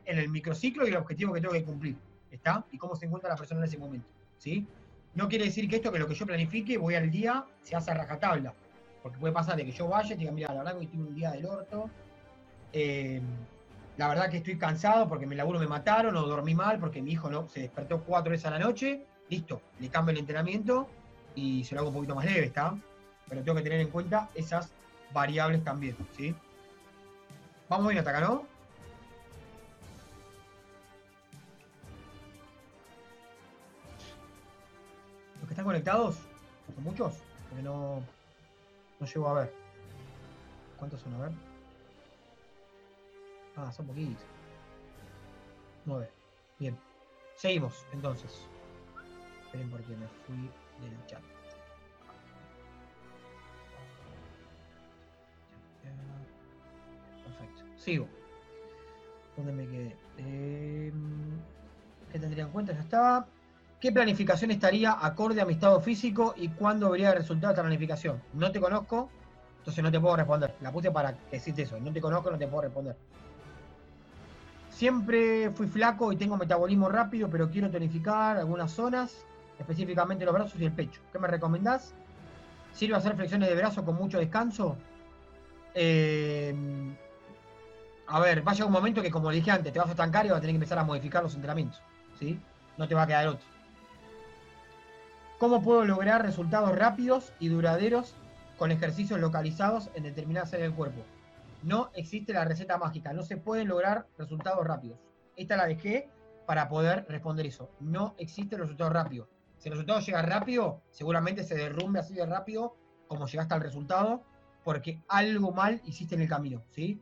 en el microciclo y el objetivo que tengo que cumplir, ¿está? Y cómo se encuentra la persona en ese momento, ¿sí? No quiere decir que esto, que lo que yo planifique, voy al día, se hace a rajatabla, porque puede pasar de que yo vaya y diga, mira, la verdad que tuve un día del orto, eh, la verdad que estoy cansado porque mi laburo me mataron o dormí mal porque mi hijo no se despertó cuatro veces a la noche, listo, le cambio el entrenamiento y se lo hago un poquito más leve, ¿está? Pero tengo que tener en cuenta esas variables también, ¿sí? Vamos bien hasta acá, ¿no? Los que están conectados, ¿son muchos? Porque no, no llego a ver. ¿Cuántos son? A ver. Ah, son poquitos. Nueve. Bien. Seguimos, entonces. Esperen porque me fui del chat. Sigo. ¿Dónde me quedé? Em, ¿Qué tendría en cuenta? Ya estaba. ¿Qué planificación estaría acorde a mi estado físico y cuándo vería el resultado de esta planificación? No te conozco, entonces no te puedo responder. La puse para decirte eso. No te conozco, no te puedo responder. Siempre fui flaco y tengo metabolismo rápido, pero quiero tonificar algunas zonas, específicamente los brazos y el pecho. ¿Qué me recomendás? ¿Sirve hacer flexiones de brazo con mucho descanso? Eh, a ver, va a llegar un momento que, como dije antes, te vas a estancar y vas a tener que empezar a modificar los entrenamientos. ¿sí? No te va a quedar otro. ¿Cómo puedo lograr resultados rápidos y duraderos con ejercicios localizados en determinadas áreas del cuerpo? No existe la receta mágica, no se pueden lograr resultados rápidos. Esta la dejé para poder responder eso. No existe el resultado rápido. Si el resultado llega rápido, seguramente se derrumbe así de rápido como llegaste al resultado, porque algo mal hiciste en el camino, ¿sí?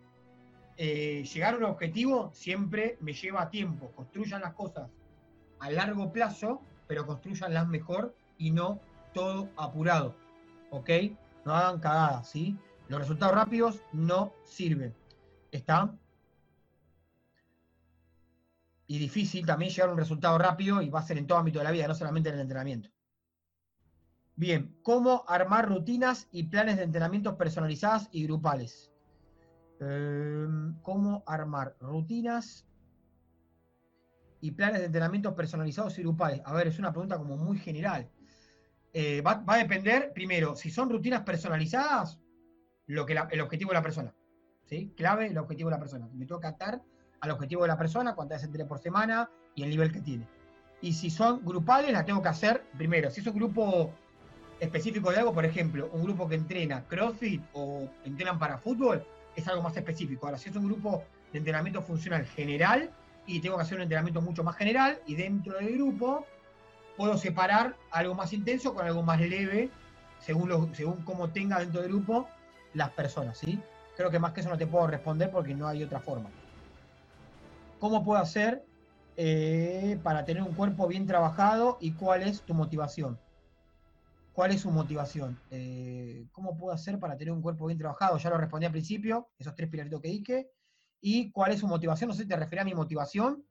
Eh, llegar a un objetivo siempre me lleva tiempo. Construyan las cosas a largo plazo, pero construyanlas mejor y no todo apurado. ¿Ok? No hagan cagadas, ¿sí? Los resultados rápidos no sirven. ¿Está? Y difícil también llegar a un resultado rápido y va a ser en todo ámbito de la vida, no solamente en el entrenamiento. Bien, ¿cómo armar rutinas y planes de entrenamientos personalizadas y grupales? Em, cómo armar rutinas y planes de entrenamiento personalizados y grupales? A ver, es una pregunta como muy general. Eh, va, a depender, primero, si son rutinas personalizadas, lo que el objetivo de la persona. ¿sí? Clave, el objetivo de la persona. Me que atar al objetivo de la persona, cuántas veces entrena por semana y el nivel que tiene. Y si son grupales, la tengo que hacer primero. Si es un grupo específico de algo, por ejemplo, un grupo que entrena CrossFit o entrenan para fútbol, es algo más específico. Ahora, si es un grupo de entrenamiento funcional general y tengo que hacer un entrenamiento mucho más general y dentro del grupo puedo separar algo más intenso con algo más leve según, lo, según cómo tenga dentro del grupo las personas, ¿sí? Creo que más que eso no te puedo responder porque no hay otra forma. ¿Cómo puedo hacer eh, para tener un cuerpo bien trabajado y cuál es tu motivación? ¿Cuál es su motivación? Eh, ¿Cómo puedo hacer para tener un cuerpo bien trabajado? Ya lo respondí al principio, esos tres pilaritos que dije. ¿Y cuál es su motivación? No sé si te referís a mi motivación.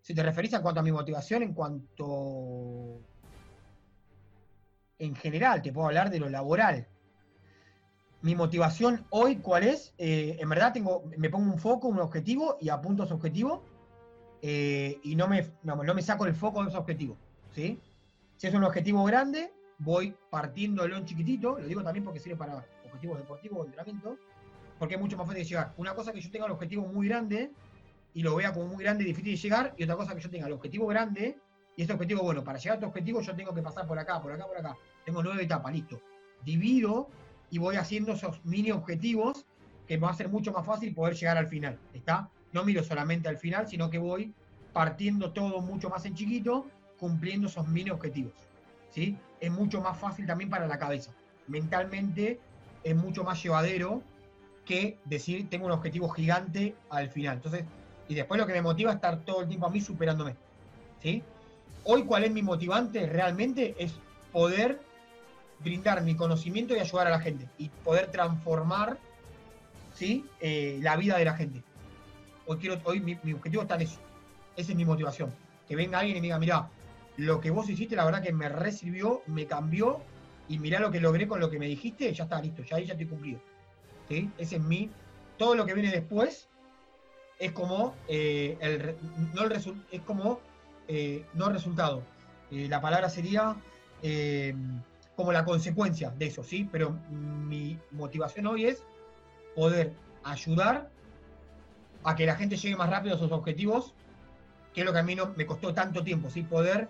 Si te referís en cuanto a mi motivación, en cuanto... En general, te puedo hablar de lo laboral. Mi motivación hoy, ¿cuál es? Eh, en verdad tengo, me pongo un foco, un objetivo y apunto a ese objetivo eh, y no me, no, me saco el foco de ese objetivo. ¿sí? Si es un objetivo grande, voy partiéndolo en chiquitito, lo digo también porque sirve para objetivos deportivos o entrenamiento, porque es mucho más fácil de llegar. Una cosa que yo tenga el objetivo muy grande y lo vea como muy grande y difícil de llegar, y otra cosa que yo tenga el objetivo grande y este objetivo, bueno, para llegar a este objetivo yo tengo que pasar por acá, por acá, por acá. Tengo nueve etapas, listo. Divido y voy haciendo esos mini objetivos que me va a ser mucho más fácil poder llegar al final. ¿Está? No miro solamente al final, sino que voy partiendo todo mucho más en chiquito, cumpliendo esos mini objetivos. ¿sí? Es mucho más fácil también para la cabeza. Mentalmente es mucho más llevadero que decir tengo un objetivo gigante al final. Entonces, y después lo que me motiva es estar todo el tiempo a mí superándome. ¿sí? Hoy, ¿cuál es mi motivante realmente? Es poder brindar mi conocimiento y ayudar a la gente. Y poder transformar ¿sí? Eh, la vida de la gente. Hoy, quiero, hoy mi, objetivo está en eso. Esa es mi motivación. Que venga alguien y me diga, mira, lo que vos hiciste, la verdad que me resirvió, me cambió, y mirá lo que logré con lo que me dijiste, ya está listo, ya ahí ya estoy cumplido. ¿Sí? Ese es mi. Todo lo que viene después es como eh, el, no el es como eh, no resultado. La palabra sería como la consecuencia de eso, ¿sí? Pero mi motivación hoy es poder ayudar a que la gente llegue más rápido a sus objetivos, que es lo que a mí me costó tanto tiempo, ¿sí? Poder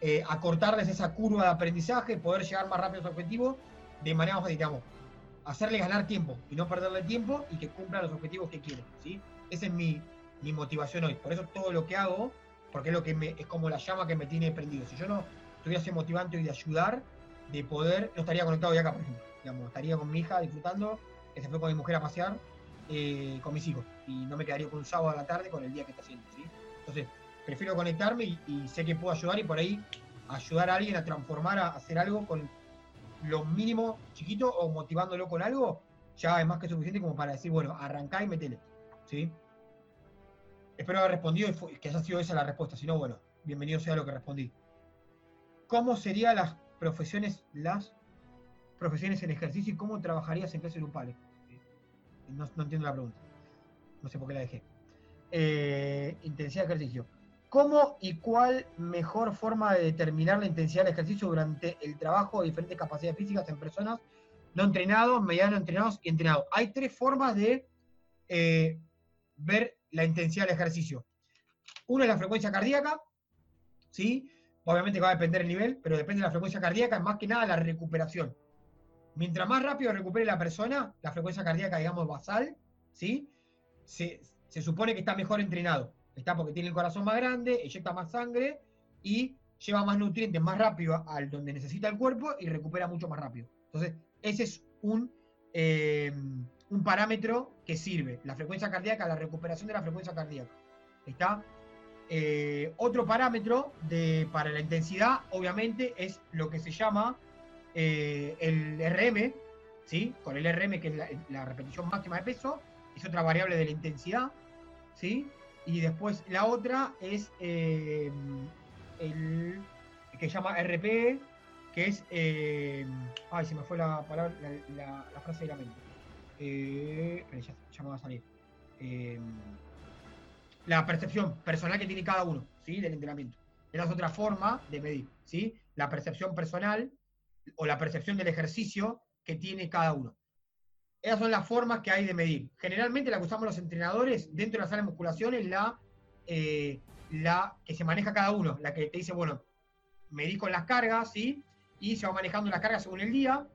eh, acortarles esa curva de aprendizaje, poder llegar más rápido a su objetivo de manera más digamos, hacerle ganar tiempo y no perderle tiempo y que cumplan los objetivos que quieren, ¿sí? Esa es mi, motivación hoy. Por eso todo lo que hago, porque es lo que me, es como la llama que me tiene prendido. Si yo no tuviese motivante hoy de ayudar, de poder, no estaría conectado hoy acá, por ejemplo. Digamos, estaría con mi hija disfrutando, que se fue con mi mujer a pasear, eh, con mis hijos. Y no me quedaría con un sábado a la tarde con el día que está haciendo, ¿sí? Entonces, prefiero conectarme y, sé que puedo ayudar y por ahí ayudar a alguien a transformar, a hacer algo con lo mínimo chiquito o motivándolo con algo, ya es más que suficiente como para decir, bueno, arrancá y metele. ¿sí? Espero haber respondido y que haya sido esa la respuesta. Si no, bueno, bienvenido sea lo que respondí. ¿Cómo serían las profesiones, las profesiones en ejercicio y cómo trabajarías en clases grupales? No, no entiendo la pregunta. No sé por qué la dejé. Eh, intensidad de ejercicio. ¿Cómo y cuál mejor forma de determinar la intensidad del ejercicio durante el trabajo de diferentes capacidades físicas en personas no entrenados, mediano entrenados y entrenados? Hay tres formas de eh, ver la intensidad del ejercicio. Una es la frecuencia cardíaca, ¿sí? Obviamente va a depender el nivel, pero depende de la frecuencia cardíaca, más que nada la recuperación. Mientras más rápido recupere la persona, la frecuencia cardíaca, digamos, basal, ¿sí? Se, se supone que está mejor entrenado. Está porque tiene el corazón más grande, eyecta más sangre y lleva más nutrientes más rápido al donde necesita el cuerpo y recupera mucho más rápido. Entonces, ese es un, eh, un parámetro que sirve. La frecuencia cardíaca, la recuperación de la frecuencia cardíaca. ¿Está? Eh, otro parámetro de, para la intensidad, obviamente, es lo que se llama eh, el RM, ¿sí? Con el RM, que es la, repetición máxima de peso, es otra variable de la intensidad, ¿sí? Y después la otra es eh, el que se llama RP, que es. Ay, se me fue la palabra, la, frase de la mente. Ya, me va a salir. La percepción personal que tiene cada uno, ¿sí? Del entrenamiento. Esa es otra forma de medir, ¿sí? La percepción personal o la percepción del ejercicio que tiene cada uno. Esas son las formas que hay de medir. Generalmente la que usamos los entrenadores dentro de la sala de musculación es la, eh, la que se maneja cada uno, la que te dice, bueno, medí con las cargas, ¿sí? Y se va manejando las cargas según el día,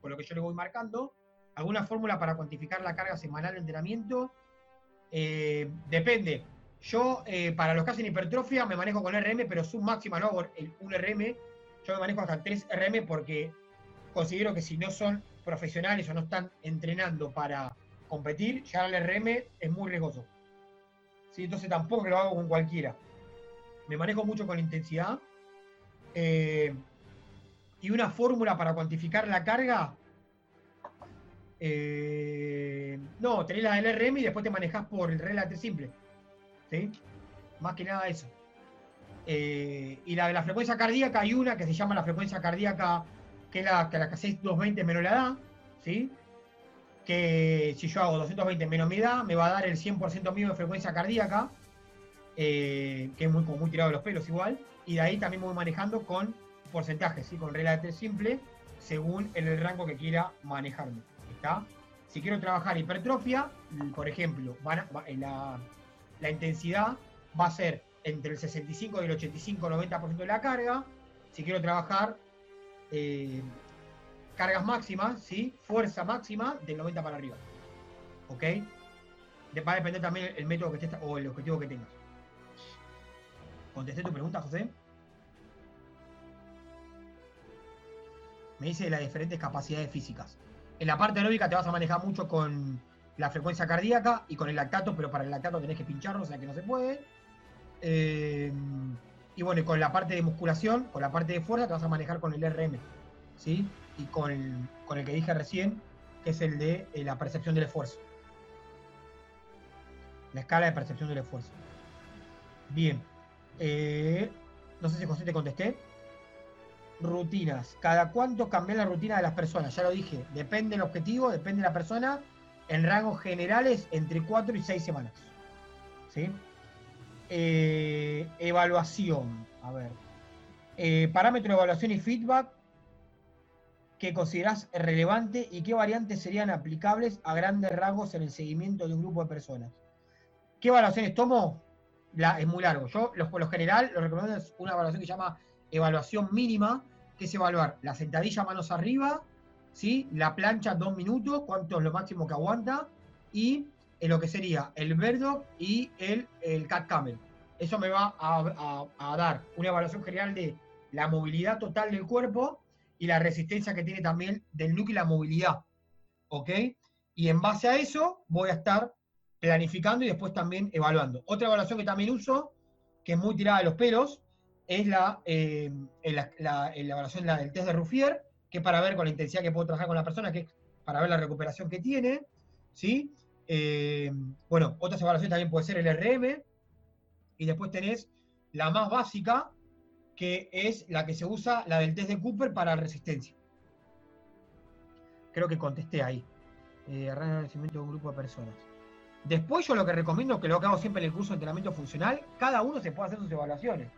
por lo que yo le voy marcando. ¿Alguna fórmula para cuantificar la carga semanal de entrenamiento? Eh, depende. Yo, eh, para los que hacen hipertrofia, me manejo con RM, pero sub máxima no hago el, un RM. Yo me manejo hasta 3 RM porque considero que si no son profesionales o no están entrenando para competir, llegar al RM es muy riesgoso. ¿Sí? Entonces tampoco lo hago con cualquiera. Me manejo mucho con intensidad. Eh, y una fórmula para cuantificar la carga. No, tenés la del RM y después te manejas por el relate simple. ¿Sí? Más que nada eso. Eh, y la de la frecuencia cardíaca hay una que se llama la frecuencia cardíaca, que es la que la que hacéis 220 menos la edad, ¿sí? Que si yo hago 220 menos mi edad, me va a dar el 100% mío de frecuencia cardíaca, eh, que es muy, muy tirado de los pelos igual, y de ahí también voy manejando con porcentajes, ¿sí? con regla de simple, según el rango que quiera manejarme. ¿está? Si quiero trabajar hipertrofia, por ejemplo, la, la intensidad va a ser entre el 65 y el 85-90% de la carga. Si quiero trabajar eh, cargas máximas, ¿sí? fuerza máxima del 90 para arriba. ¿Ok? Va a depender también el método que estés o el objetivo que tengas. ¿Contesté tu pregunta, José? Me dice de las diferentes capacidades físicas. En la parte aeróbica te vas a manejar mucho con la frecuencia cardíaca y con el lactato, pero para el lactato tenés que pincharlo, o sea que no se puede. Eh, y bueno, con la parte de musculación, con la parte de fuerza, te vas a manejar con el RM, ¿sí? Y con el, con el que dije recién, que es el de eh, la percepción del esfuerzo. La escala de percepción del esfuerzo. Bien. Eh, no sé si José te contesté. Rutinas. ¿Cada cuánto cambia la rutina de las personas? Ya lo dije. Depende del objetivo, depende de la persona. En rangos generales, entre 4 y 6 semanas. ¿Sí? Eh, evaluación. A ver. Eh, parámetro de evaluación y feedback que considerás relevante y qué variantes serían aplicables a grandes rasgos en el seguimiento de un grupo de personas. ¿Qué evaluaciones tomo? La, es muy largo. Yo, por lo general, lo recomiendo es una evaluación que se llama evaluación mínima, es evaluar la sentadilla manos arriba, ¿sí? la plancha dos minutos, cuánto es lo máximo que aguanta, y en lo que sería el Verdoc y el, el Cat Camel. Eso me va a, dar una evaluación general de la movilidad total del cuerpo y la resistencia que tiene también del núcleo y la movilidad. ¿Ok? Y en base a eso voy a estar planificando y después también evaluando. Otra evaluación que también uso, que es muy tirada de los pelos, es la, eh, la, evaluación del test de Ruffier, que es para ver con la intensidad que puedo trabajar con la persona, que es para ver la recuperación que tiene, ¿sí? Eh, bueno, otras evaluaciones también puede ser el RM. Y después tenés la más básica, que es la que se usa, la del test de Cooper para resistencia. Creo que contesté ahí. Eh, de un grupo de personas. Después yo lo que recomiendo, que lo que hago siempre en el curso de entrenamiento funcional, cada uno se puede hacer sus evaluaciones.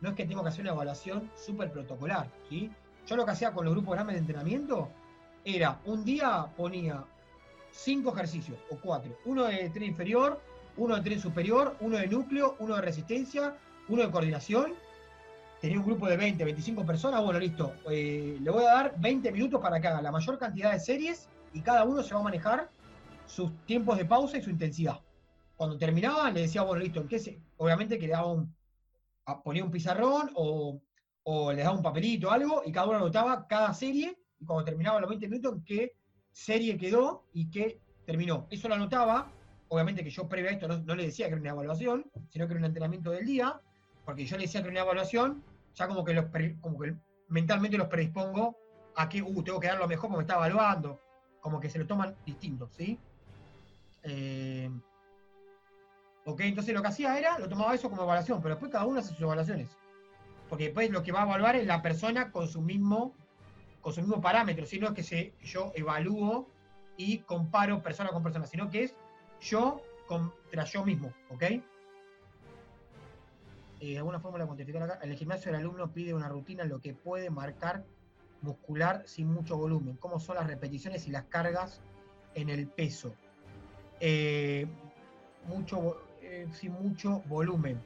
No es que tengo que hacer una evaluación súper protocolar. ¿sí? Yo lo que hacía con los grupos grandes de entrenamiento era, un día ponía cinco ejercicios o cuatro. Uno de tren inferior, uno de tren superior, uno de núcleo, uno de resistencia, uno de coordinación. Tenía un grupo de 20, 25 personas. Bueno, listo. Eh, le voy a dar 20 minutos para que haga la mayor cantidad de series y cada uno se va a manejar sus tiempos de pausa y su intensidad. Cuando terminaba, le decía, bueno, listo, ¿en qué se? Obviamente que le daba un, ponía un pizarrón o, o le daba un papelito o algo y cada uno anotaba cada serie y cuando terminaba los 20 minutos qué serie quedó y qué terminó. Eso lo anotaba, obviamente que yo previo a esto no, le decía que era una evaluación, sino que era un entrenamiento del día, porque yo le decía que era una evaluación, ya como que, los mentalmente los predispongo a que, uh, tengo que dar lo mejor porque me está evaluando, como que se lo toman distinto, ¿sí? Eh, ok, entonces lo que hacía era, lo tomaba eso como evaluación, pero después cada uno hace sus evaluaciones. Porque después lo que va a evaluar es la persona con su mismo con su mismo parámetro, sino que se, yo evalúo y comparo persona con persona, sino que es yo contra yo mismo, ¿ok? Eh, alguna forma de cuantificar acá. En el gimnasio el alumno pide una rutina en lo que puede marcar muscular sin mucho volumen. ¿Cómo son las repeticiones y las cargas en el peso? Eh, mucho, sin mucho volumen.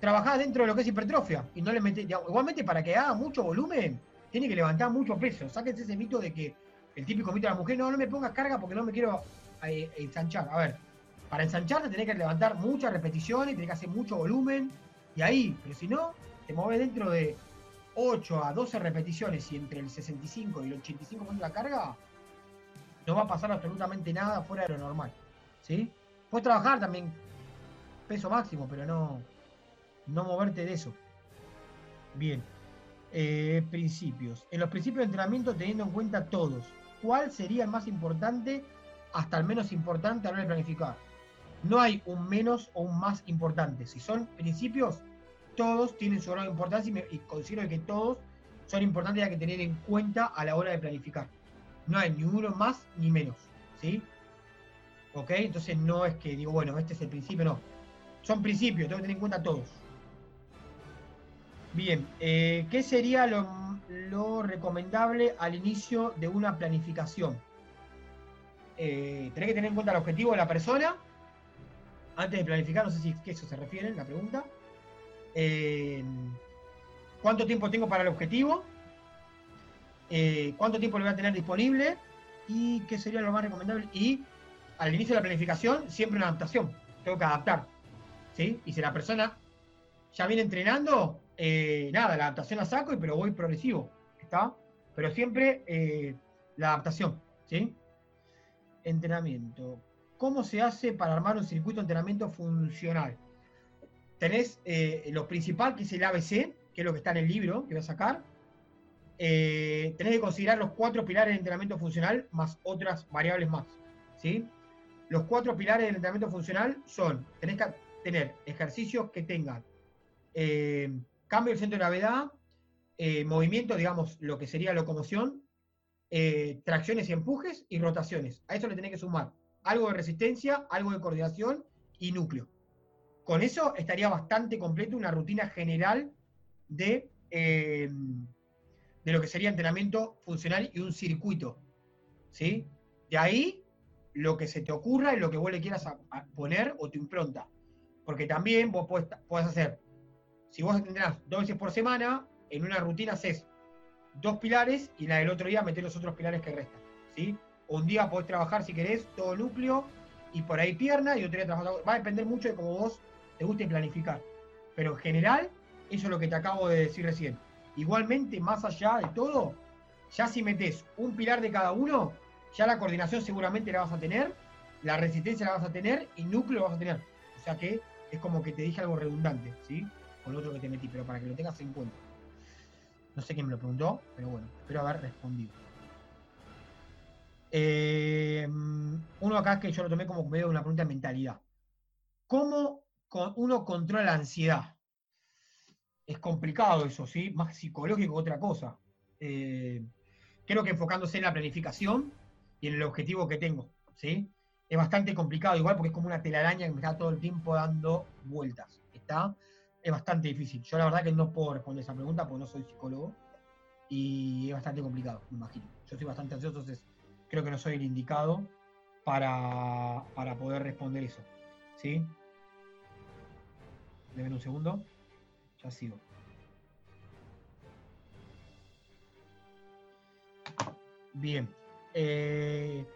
Trabajar dentro de lo que es hipertrofia y no le mete, igualmente para que haga mucho volumen, tiene que levantar mucho peso. Sáquense ese mito de que el típico mito de la mujer, no, no me pongas carga porque no me quiero eh, ensanchar. A ver, para ensancharte tenés que levantar muchas repeticiones, tenés que hacer mucho volumen, y ahí, pero si no, te mueves dentro de 8 a 12 repeticiones y entre el 65 y el 85% de la carga, no va a pasar absolutamente nada fuera de lo normal. ¿Sí? Puedes trabajar también peso máximo, pero no, no moverte de eso. Bien. Eh, principios. En los principios de entrenamiento, teniendo en cuenta todos, ¿cuál sería el más importante hasta el menos importante a la hora de planificar? No hay un menos o un más importante. Si son principios, todos tienen su grado de importancia y, considero que todos son importantes y que tener en cuenta a la hora de planificar. No hay ni uno más ni menos. ¿Sí? ¿Ok? Entonces no es que digo, bueno, este es el principio, no. Son principios, tengo que tener en cuenta todos. Bien, eh, ¿qué sería lo, recomendable al inicio de una planificación? Eh, tenés que tener en cuenta el objetivo de la persona. Antes de planificar, no sé si a eso se refiere la pregunta. Eh, ¿Cuánto tiempo tengo para el objetivo? ¿Cuánto tiempo le voy a tener disponible? ¿Y qué sería lo más recomendable? Y al inicio de la planificación, siempre una adaptación. Tengo que adaptar. ¿Sí? Y si la persona ya viene entrenando, eh, nada, la adaptación la saco, pero voy progresivo, ¿está? Pero siempre eh, la adaptación, ¿sí? Entrenamiento. ¿Cómo se hace para armar un circuito de entrenamiento funcional? Tenés eh, lo principal, que es el ABC, que es lo que está en el libro que voy a sacar. tenés que considerar los cuatro pilares del entrenamiento funcional más otras variables más, ¿sí? Los cuatro pilares del entrenamiento funcional son, tenés tener ejercicios que tengan cambio del centro de gravedad, eh, movimiento, digamos, lo que sería locomoción, eh, tracciones y empujes y rotaciones. A eso le tenés que sumar algo de resistencia, algo de coordinación y núcleo. Con eso estaría bastante completo una rutina general de, eh, de lo que sería entrenamiento funcional y un circuito. ¿sí? De ahí lo que se te ocurra y lo que vos le quieras poner o tu impronta. Porque también vos podés hacer si vos entrenás dos veces por semana, en una rutina haces dos pilares y la del otro día metés los otros pilares que restan. ¿sí? Un día podés trabajar, si querés, todo núcleo y por ahí pierna y otro día trabajar. Va a depender mucho de cómo vos te guste planificar. Pero en general, eso es lo que te acabo de decir recién. Igualmente, más allá de todo, ya si metés un pilar de cada uno, ya la coordinación seguramente la vas a tener, la resistencia la vas a tener y núcleo vas a tener. O sea que es como que te dije algo redundante, ¿sí? con lo otro que te metí, pero para que lo tengas en cuenta. No sé quién me lo preguntó, pero bueno, espero haber respondido. Eh, uno acá que yo lo tomé como medio de una pregunta de mentalidad. ¿Cómo uno controla la ansiedad? Es complicado eso, ¿sí? Más psicológico que otra cosa. Eh, creo que enfocándose en la planificación y en el objetivo que tengo, ¿sí? Es bastante complicado igual porque es como una telaraña que me está todo el tiempo dando vueltas, ¿está? es bastante difícil. Yo la verdad que no puedo responder esa pregunta porque no soy psicólogo y es bastante complicado, me imagino. Yo soy bastante ansioso, entonces creo que no soy el indicado para, para poder responder eso. ¿Sí? Deben un segundo. Ya sigo. Bien. Eh,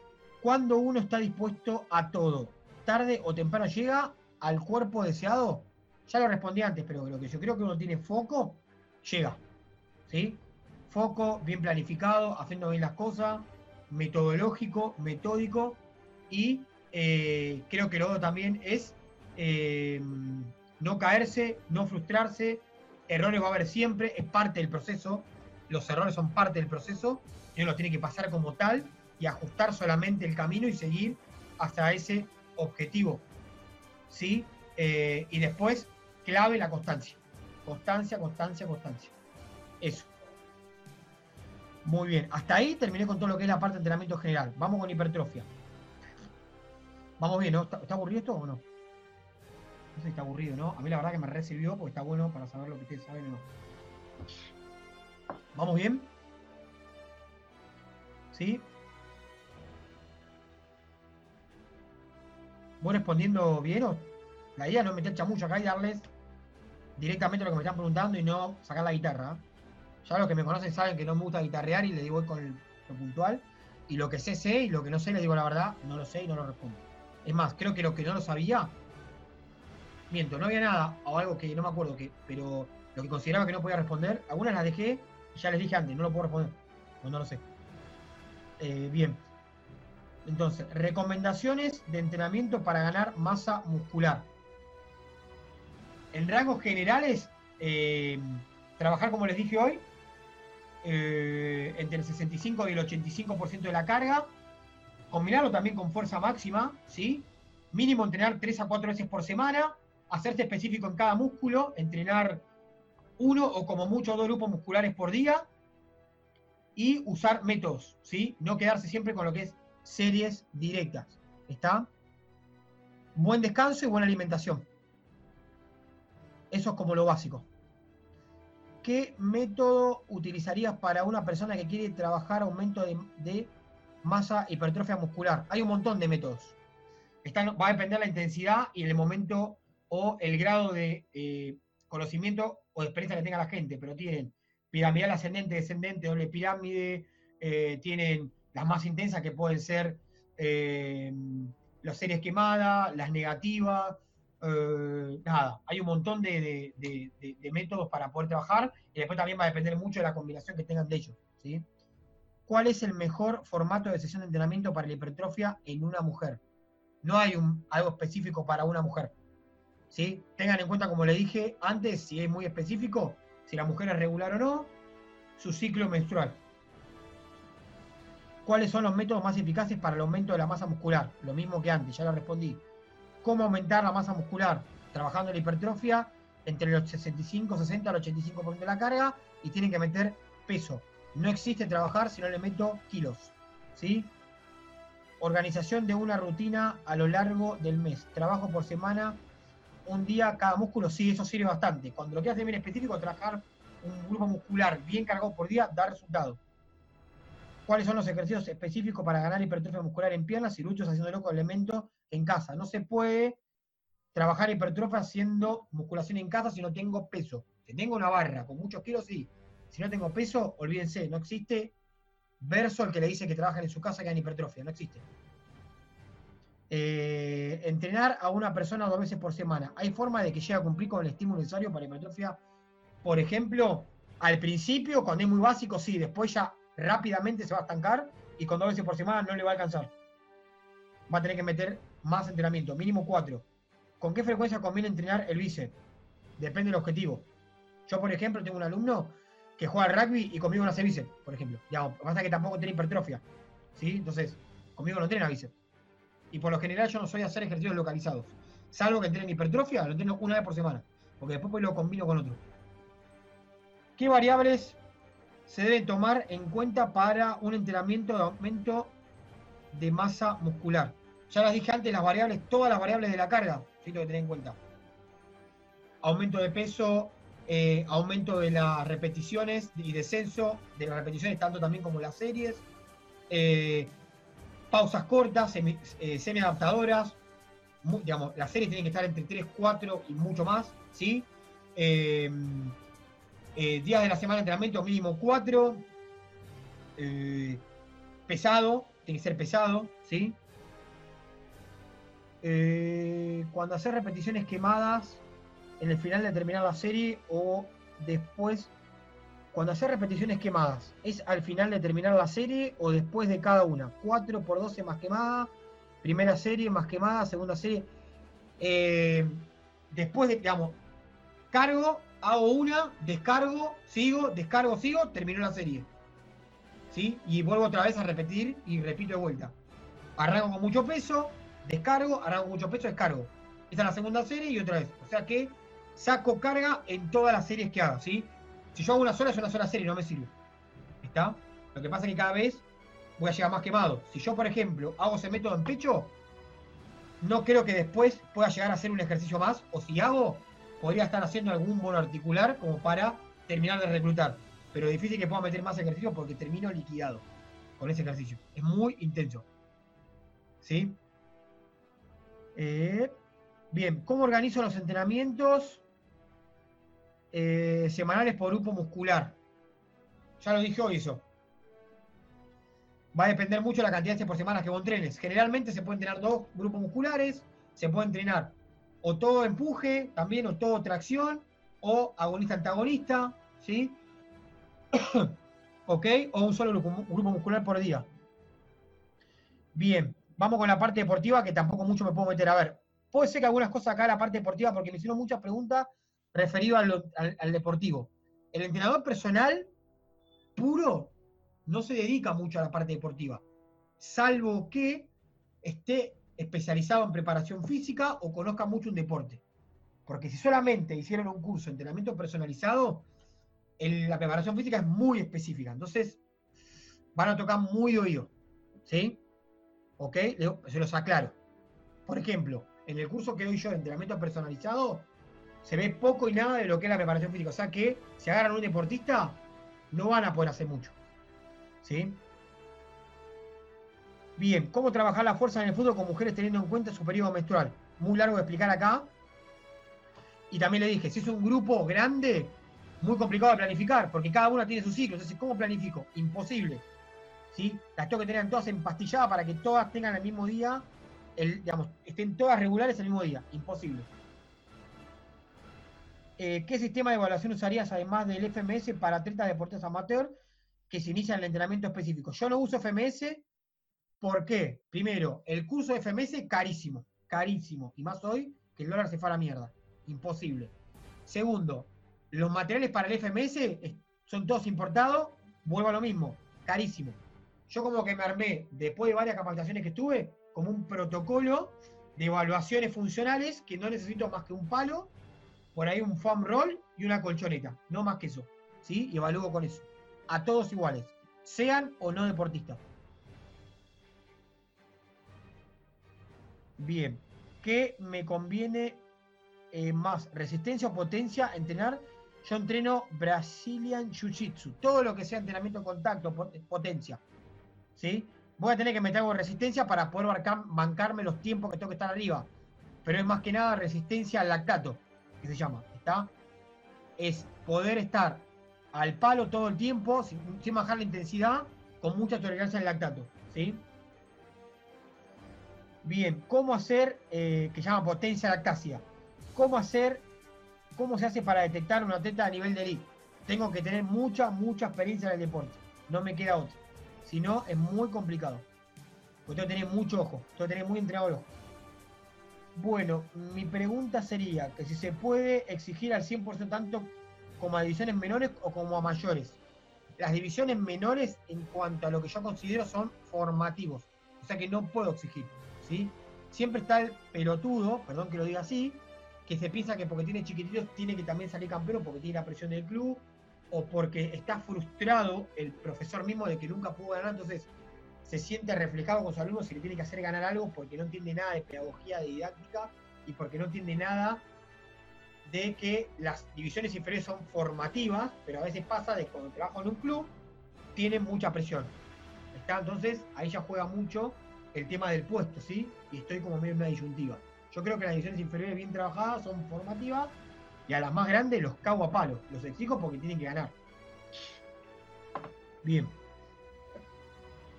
cuando uno está dispuesto a todo, tarde o temprano llega al cuerpo deseado, ya lo respondí antes, pero lo que yo creo que uno tiene foco, llega. ¿Sí? Foco, bien planificado, haciendo bien las cosas, metodológico, metódico, y eh, creo que lo otro también es eh, no caerse, no frustrarse, errores va a haber siempre, es parte del proceso, los errores son parte del proceso, y uno tiene que pasar como tal y ajustar solamente el camino y seguir hasta ese objetivo. ¿Sí? Eh, y después clave la constancia. Constancia, constancia, constancia. Eso. Muy bien. Hasta ahí terminé con todo lo que es la parte de entrenamiento general. Vamos con hipertrofia. Vamos bien, ¿no? ¿Está, aburrido esto o no? No sé si está aburrido, ¿no? A mí la verdad que me recibió porque está bueno para saber lo que ustedes saben o no. ¿Vamos bien? ¿Sí? ¿Voy respondiendo bien o la idea no es meter chamucho acá y darles directamente lo que me están preguntando y no sacar la guitarra? Ya los que me conocen saben que no me gusta guitarrear y le digo con lo puntual. Y lo que sé, sé, y lo que no sé, le digo la verdad, no lo sé y no lo respondo. Es más, creo que lo que no lo sabía, miento, no había nada, o algo que no me acuerdo, que, pero lo que consideraba que no podía responder, algunas las dejé y ya les dije antes, no lo puedo responder, o no lo sé. Eh, bien. Entonces, recomendaciones de entrenamiento para ganar masa muscular. En rasgos generales, eh, trabajar como les dije hoy, eh, entre el 65 y el 85% de la carga, combinarlo también con fuerza máxima, ¿sí? Mínimo entrenar 3 a 4 veces por semana, hacerte específico en cada músculo, entrenar uno o como mucho dos grupos musculares por día y usar métodos, ¿sí? No quedarse siempre con lo que es series directas, ¿está? Buen descanso y buena alimentación. Eso es como lo básico. ¿qué método utilizarías para una persona que quiere trabajar aumento de, masa hipertrofia muscular? Hay un montón de métodos. va a depender la intensidad y el momento o el grado de eh, conocimiento o de experiencia que tenga la gente, pero tienen piramidal ascendente, descendente, doble pirámide, eh, tienen las más intensas que pueden ser eh, las series quemadas, las negativas, eh, nada, hay un montón de, métodos para poder trabajar y después también va a depender mucho de la combinación que tengan de ellos. ¿sí? ¿Cuál es el mejor formato de sesión de entrenamiento para la hipertrofia en una mujer? No hay un, algo específico para una mujer. ¿sí? Tengan en cuenta, como le dije antes, si es muy específico, si la mujer es regular o no, su ciclo menstrual. ¿Cuáles son los métodos más eficaces para el aumento de la masa muscular? Lo mismo que antes, ya lo respondí cómo aumentar la masa muscular trabajando la hipertrofia entre los 65, 60 al 85% de la carga y tienen que meter peso. No existe trabajar si no le meto kilos. ¿sí? Organización de una rutina a lo largo del mes. Trabajo por semana, un día cada músculo. Sí, eso sirve bastante. Cuando lo que hace bien específico, trabajar un grupo muscular bien cargado por día da resultado. ¿Cuáles son los ejercicios específicos para ganar hipertrofia muscular en piernas y luchos haciéndolo con elementos en casa. No se puede trabajar hipertrofia haciendo musculación en casa si no tengo peso. Si tengo una barra con muchos kilos, sí. Si no tengo peso, olvídense, no existe verso el que le dice que trabajan en su casa que hagan hipertrofia, no existe. Eh, entrenar a una persona dos veces por semana. ¿Hay forma de que llegue a cumplir con el estímulo necesario para hipertrofia? Por ejemplo, al principio, cuando es muy básico, sí, después ya rápidamente se va a estancar y con dos veces por semana no le va a alcanzar. Va a tener que meter más entrenamiento, mínimo cuatro. ¿Con qué frecuencia conviene entrenar el bíceps? Depende del objetivo. Yo, por ejemplo, tengo un alumno que juega rugby y conmigo no hace bíceps, por ejemplo. Ya, pasa que tampoco tiene hipertrofia. ¿sí? Entonces, conmigo no entrena bíceps. Y por lo general yo no soy a hacer ejercicios localizados. Salvo que entrene hipertrofia, lo entreno una vez por semana. Porque después pues lo combino con otro. ¿Qué variables se deben tomar en cuenta para un entrenamiento de aumento de masa muscular? Ya las dije antes, las variables, todas las variables de la carga, sí tengo que tener en cuenta. Aumento de peso, eh, aumento de las repeticiones y descenso de las repeticiones, tanto también como las series. Eh, pausas cortas, semi, eh, adaptadoras. digamos, las series tienen que estar entre 3, 4 y mucho más, ¿sí? Días de la semana de entrenamiento mínimo 4. pesado, tiene que ser pesado, ¿sí? Eh, cuando hacer repeticiones quemadas en el final de terminar la serie o después. Cuando hacer repeticiones quemadas, ¿es al final de terminar la serie o después de cada una? 4 por 12 más quemada, primera serie más quemada, segunda serie. Eh, después de, digamos, cargo, hago una, descargo, sigo, descargo, sigo, terminó la serie. ¿Sí? Y vuelvo otra vez a repetir y repito de vuelta. Arranco con mucho peso, descargo, hará mucho peso, descargo. Esta es la segunda serie y otra vez. O sea que saco carga en todas las series que haga, ¿sí? Si yo hago una sola, es una sola serie, no me sirve. ¿Está? Lo que pasa es que cada vez voy a llegar más quemado. Si yo, por ejemplo, hago ese método en pecho, no creo que después pueda llegar a hacer un ejercicio más, o si hago, podría estar haciendo algún bono articular como para terminar de reclutar. Pero difícil que pueda meter más ejercicio porque termino liquidado con ese ejercicio. Es muy intenso. ¿Sí? Eh, bien, ¿cómo organizo los entrenamientos eh, semanales por grupo muscular? Ya lo dije hoy eso. Va a depender mucho de la cantidad de por semana que vos entrenes. Generalmente se pueden entrenar dos grupos musculares, se puede entrenar o todo empuje, también, o todo tracción, o agonista-antagonista, ¿sí? [coughs] ¿Ok? O un solo grupo, muscular por día. Bien, vamos con la parte deportiva que tampoco mucho me puedo meter. A ver, puede ser que algunas cosas acá la parte deportiva, porque me hicieron muchas preguntas referidas al, al deportivo. El entrenador personal puro no se dedica mucho a la parte deportiva, salvo que esté especializado en preparación física o conozca mucho un deporte. Porque si solamente hicieron un curso de entrenamiento personalizado, la preparación física es muy específica. Entonces, van a tocar muy de oído. ¿Sí? ¿Ok? Se los aclaro. Por ejemplo, en el curso que doy yo de entrenamiento personalizado, se ve poco y nada de lo que es la preparación física. O sea que si agarran un deportista, no van a poder hacer mucho. ¿Sí? Bien, ¿cómo trabajar la fuerza en el fútbol con mujeres teniendo en cuenta su periodo menstrual? Muy largo de explicar acá. Y también le dije, si es un grupo grande, muy complicado de planificar, porque cada una tiene su ciclo. Entonces, ¿cómo planifico? Imposible. ¿Sí? Las tengo que tener todas empastilladas para que todas tengan el mismo día, digamos, estén todas regulares el mismo día. Imposible. Eh, ¿Qué sistema de evaluación usarías además del FMS para atletas deportistas amateur que se inician el entrenamiento específico? Yo no uso FMS ¿Por qué? Primero, el curso de FMS carísimo, carísimo. Y más hoy que el dólar se fue a la mierda. Imposible. Segundo, los materiales para el FMS son todos importados, vuelvo a lo mismo, carísimo. Yo como que me armé, después de varias capacitaciones que tuve, como un protocolo de evaluaciones funcionales que no necesito más que un palo, por ahí un foam roll y una colchoneta, no más que eso. ¿Sí? Y evalúo con eso. A todos iguales, sean o no deportistas. Bien. ¿Qué me conviene eh, más? ¿Resistencia o potencia? Entrenar. Yo entreno Brazilian Jiu-Jitsu. Todo lo que sea entrenamiento de contacto, potencia. ¿Sí? Voy a tener que meter algo de resistencia para poder bancarme los tiempos que tengo que estar arriba. Pero es más que nada resistencia al lactato, que se llama. ¿Está? Es poder estar al palo todo el tiempo, sin, sin bajar la intensidad, con mucha tolerancia al lactato. ¿Sí? Bien, ¿cómo hacer, eh, que llama potencia lactasia? ¿Cómo hacer, cómo se hace para detectar una atleta a nivel de elite? Tengo que tener mucha, mucha experiencia en el deporte. No me queda otra. Si no, es muy complicado. Porque tengo que tener mucho ojo. Tengo que tener muy entrenado el ojo. Bueno, mi pregunta sería que si se puede exigir al 100% tanto como a divisiones menores o como a mayores. Las divisiones menores en cuanto a lo que yo considero son formativos. O sea que no puedo exigir. Siempre está el pelotudo, perdón que lo diga así, que se piensa que porque tiene chiquititos tiene que también salir campeón porque tiene la presión del club o porque está frustrado el profesor mismo de que nunca pudo ganar, entonces se siente reflejado con sus alumnos y le tiene que hacer ganar algo porque no entiende nada de pedagogía, de didáctica y porque no entiende nada de que las divisiones inferiores son formativas, pero a veces pasa de cuando trabajo en un club tienen mucha presión. ¿Está? Entonces ahí ya juega mucho el tema del puesto, ¿sí? Y estoy como medio en una disyuntiva. Yo creo que las divisiones inferiores bien trabajadas son formativas y a las más grandes los cago a palo. Los exijo porque tienen que ganar. Bien.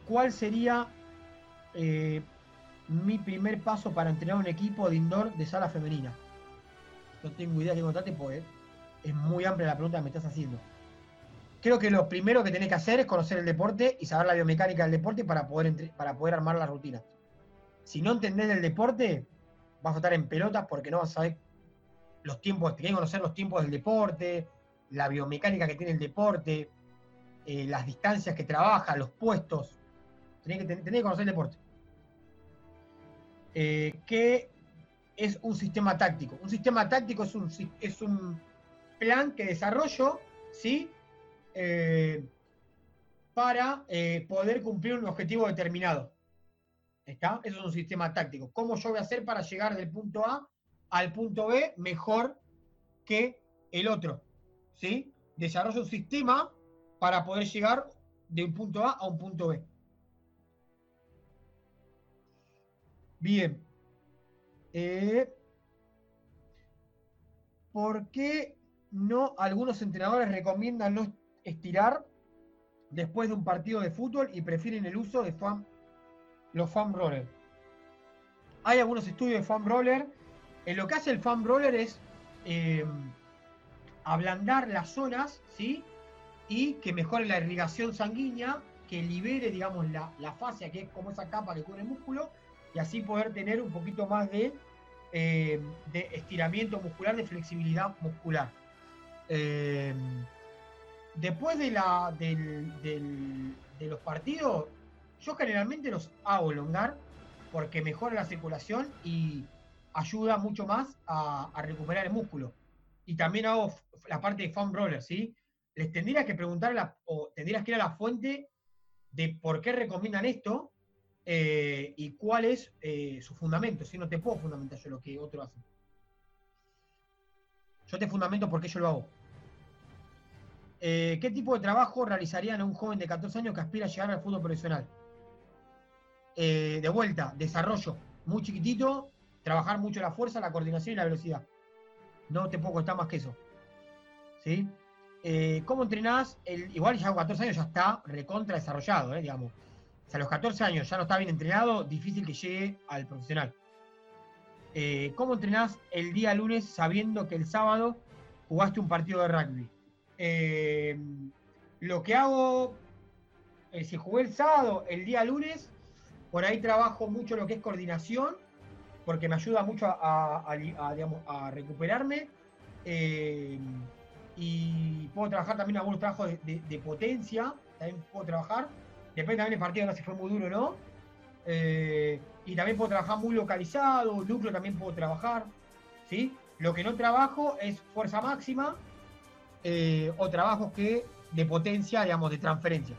¿Cuál sería eh, mi primer paso para entrenar un equipo de indoor de sala femenina? No tengo idea de contarte porque es muy amplia la pregunta que me estás haciendo creo que lo primero que tenés que hacer es conocer el deporte y saber la biomecánica del deporte para poder, para poder armar las rutinas. Si no entendés el deporte, vas a estar en pelotas porque no vas a saber los tiempos, tenés que conocer los tiempos del deporte, la biomecánica que tiene el deporte, eh, las distancias que trabaja, los puestos. Tenés que, que conocer el deporte. Eh, ¿Qué es un sistema táctico? Un sistema táctico es un, es un plan que desarrollo, ¿sí? Eh, para eh, poder cumplir un objetivo determinado. ¿Está? Eso es un sistema táctico. ¿Cómo yo voy a hacer para llegar del punto A al punto B mejor que el otro? ¿Sí? Desarrollo un sistema para poder llegar de un punto A a un punto B. Bien. Eh, ¿Por qué no algunos entrenadores recomiendan no estirar después de un partido de fútbol y prefieren el uso de fan, los fan roller? Hay algunos estudios de fan roller. En lo que hace el fan roller es eh, ablandar las zonas, ¿sí? Y que mejore la irrigación sanguínea, que libere, digamos, la, la fascia, que es como esa capa que cubre el músculo, y así poder tener un poquito más de, eh, de estiramiento muscular, de flexibilidad muscular. Eh, después de, la, de los partidos, yo generalmente los hago elongar porque mejora la circulación y ayuda mucho más a, recuperar el músculo. Y también hago la parte de foam roller, ¿sí? Les tendrías que preguntar o tendrías que ir a la fuente de por qué recomiendan esto eh, y cuál es eh, su fundamento. Si no te puedo fundamentar yo lo que otro hace. Yo te fundamento porque yo lo hago. Eh, ¿Qué tipo de trabajo realizarían a un joven de 14 años que aspira a llegar al fútbol profesional? de vuelta, desarrollo muy chiquitito, trabajar mucho la fuerza, la coordinación y la velocidad. No te puedo contar más que eso. ¿Sí? ¿Cómo entrenás? Igual ya a 14 años ya está recontra desarrollado, digamos a los 14 años ya no está bien entrenado, difícil que llegue al profesional. Eh, ¿Cómo entrenás el día lunes sabiendo que el sábado jugaste un partido de rugby? Eh, lo que hago, eh, si jugué el sábado, el día lunes, por ahí trabajo mucho lo que es coordinación, porque me ayuda mucho a, recuperarme. y puedo trabajar también algunos trabajos de potencia, también puedo trabajar Depende también del partido, no si fue muy duro o no. Eh, y también puedo trabajar muy localizado, núcleo también puedo trabajar. ¿sí? Lo que no trabajo es fuerza máxima eh, o trabajos que de potencia, digamos, de transferencia.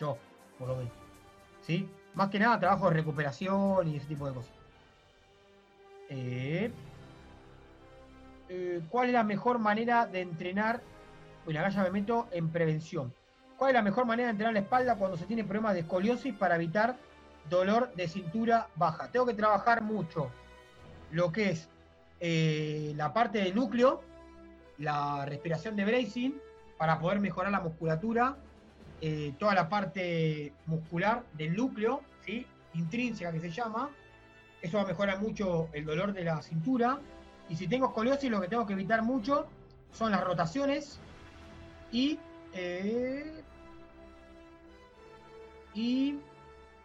Yo, por lo menos. ¿sí? Más que nada trabajo de recuperación y ese tipo de cosas. Eh, ¿Cuál es la mejor manera de entrenar? Bueno, acá ya me meto en prevención. ¿Cuál es la mejor manera de entrenar la espalda cuando se tiene problemas de escoliosis para evitar dolor de cintura baja? Tengo que trabajar mucho lo que es eh, la parte del núcleo, la respiración de bracing, para poder mejorar la musculatura, eh, toda la parte muscular del núcleo, ¿sí? intrínseca que se llama. Eso va a mejorar mucho el dolor de la cintura. Y si tengo escoliosis, lo que tengo que evitar mucho son las rotaciones y eh, y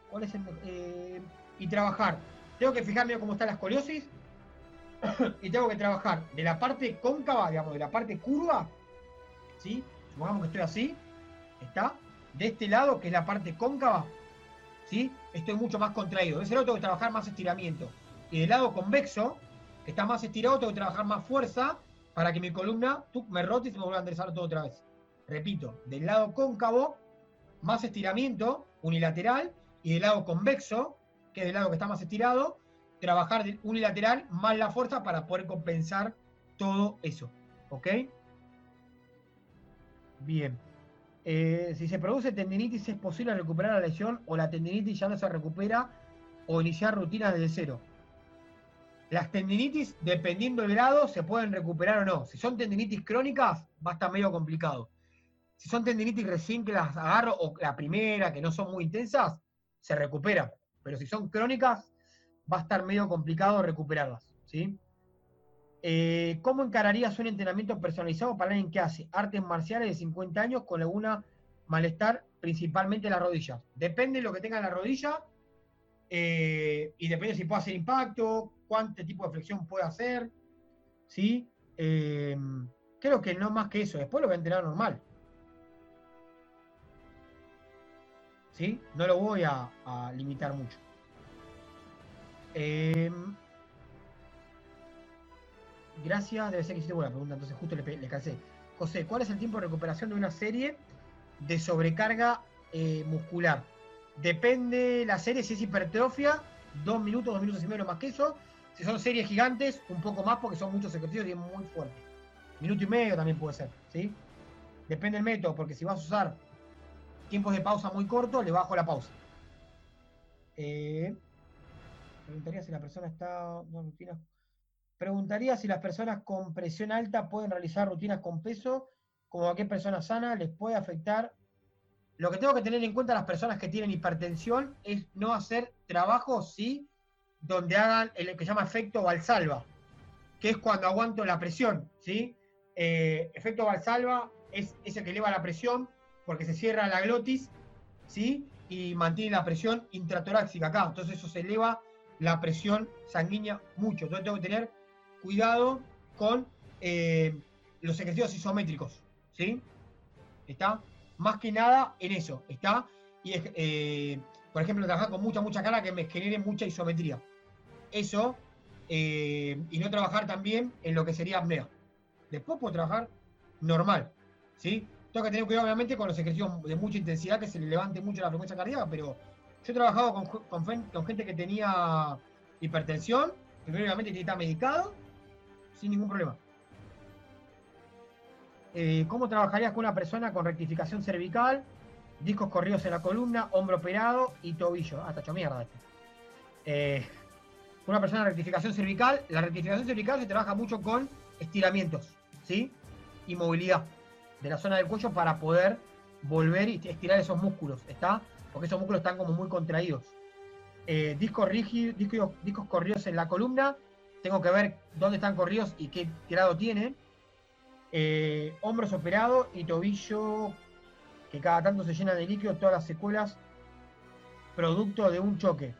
cuál es el eh, y trabajar. Tengo que fijarme cómo está la escoliosis [coughs] y tengo que trabajar de la parte cóncava, digamos, de la parte curva, ¿sí? Supongamos que estoy así, está, de este lado, que es la parte cóncava, ¿sí? Estoy mucho más contraído. De ese lado tengo que trabajar más estiramiento. Y del lado convexo, que está más estirado, tengo que trabajar más fuerza para que mi columna me rote y se me vuelva a enderezar todo otra vez. Repito, del lado cóncavo, más estiramiento, unilateral y del lado convexo, que es del lado que está más estirado, trabajar unilateral más la fuerza para poder compensar todo eso. ¿Ok? Bien. Eh, si se produce tendinitis, ¿es posible recuperar la lesión o la tendinitis ya no se recupera o iniciar rutinas desde cero? Las tendinitis, dependiendo del grado, se pueden recuperar o no. Si son tendinitis crónicas, va a estar medio complicado. Si son tendinitis recién que las agarro, o la primera, que no son muy intensas, se recupera. Pero si son crónicas, va a estar medio complicado recuperarlas. ¿sí? Eh, ¿Cómo encararías un entrenamiento personalizado para alguien que hace artes marciales de 50 años con alguna malestar, principalmente en las rodillas? Depende de lo que tenga en la rodilla eh, y depende si puede hacer impacto, cuánto tipo de flexión puede hacer. ¿sí? Eh, creo que no más que eso. Después lo voy a entrenar normal. ¿sí? No lo voy a, limitar mucho. Em, gracias, debe ser que hiciste buena pregunta, entonces justo le, le calcé. José, ¿cuál es el tiempo de recuperación de una serie de sobrecarga eh, muscular? Depende la serie, si es hipertrofia, dos minutos, dos minutos y medio más que eso. Si son series gigantes, un poco más porque son muchos ejercicios y es muy fuerte. Minuto y medio también puede ser, ¿sí? Depende del método, porque si vas a usar tiempos de pausa muy cortos, le bajo la pausa. Eh, preguntaría si la persona está. Preguntaría si las personas con presión alta pueden realizar rutinas con peso, como a qué persona sana les puede afectar. Lo que tengo que tener en cuenta las personas que tienen hipertensión es no hacer trabajo, sí, donde hagan el que se llama efecto Valsalva, que es cuando aguanto la presión, ¿sí? Eh, efecto Valsalva es ese que eleva la presión porque se cierra la glotis, ¿sí? Y mantiene la presión intratoráxica acá. Entonces eso se eleva la presión sanguínea mucho. Entonces tengo que tener cuidado con eh, los ejercicios isométricos, ¿sí? ¿Está? Más que nada en eso, ¿está? Y eh, por ejemplo, trabajar con mucha, mucha cara que me genere mucha isometría. Eso, eh, y no trabajar también en lo que sería apnea. Después puedo trabajar normal, ¿sí? Tengo que tener cuidado, obviamente, con los ejercicios de mucha intensidad, que se le levante mucho la frecuencia cardíaca, pero yo he trabajado con, gente que tenía hipertensión, que está medicado, sin ningún problema. Eh, ¿Cómo trabajarías con una persona con rectificación cervical, discos corridos en la columna, hombro operado y tobillo? Ah, hecho mierda. Eh, una persona con rectificación cervical, la rectificación cervical se trabaja mucho con estiramientos, ¿sí? Y movilidad de la zona del cuello para poder volver y estirar esos músculos, ¿está? Porque esos músculos están como muy contraídos. Eh, discos rígidos, discos, discos corridos en la columna, tengo que ver dónde están corridos y qué grado tienen. Eh, hombros operados y tobillo que cada tanto se llena de líquido, todas las secuelas producto de un choque.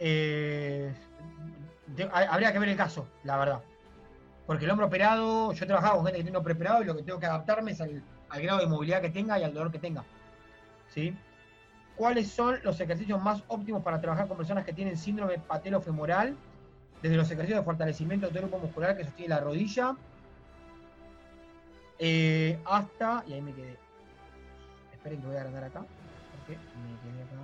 Eh, habría que ver el caso, la verdad. Porque el hombro operado, yo he trabajado con gente que tiene un preparado y lo que tengo que adaptarme es al, grado de movilidad que tenga y al dolor que tenga. ¿Sí? ¿Cuáles son los ejercicios más óptimos para trabajar con personas que tienen síndrome patelofemoral? Desde los ejercicios de fortalecimiento del grupo muscular que sostiene la rodilla, eh, hasta, y ahí me quedé. Esperen que voy a agrandar acá, porque me quedé acá.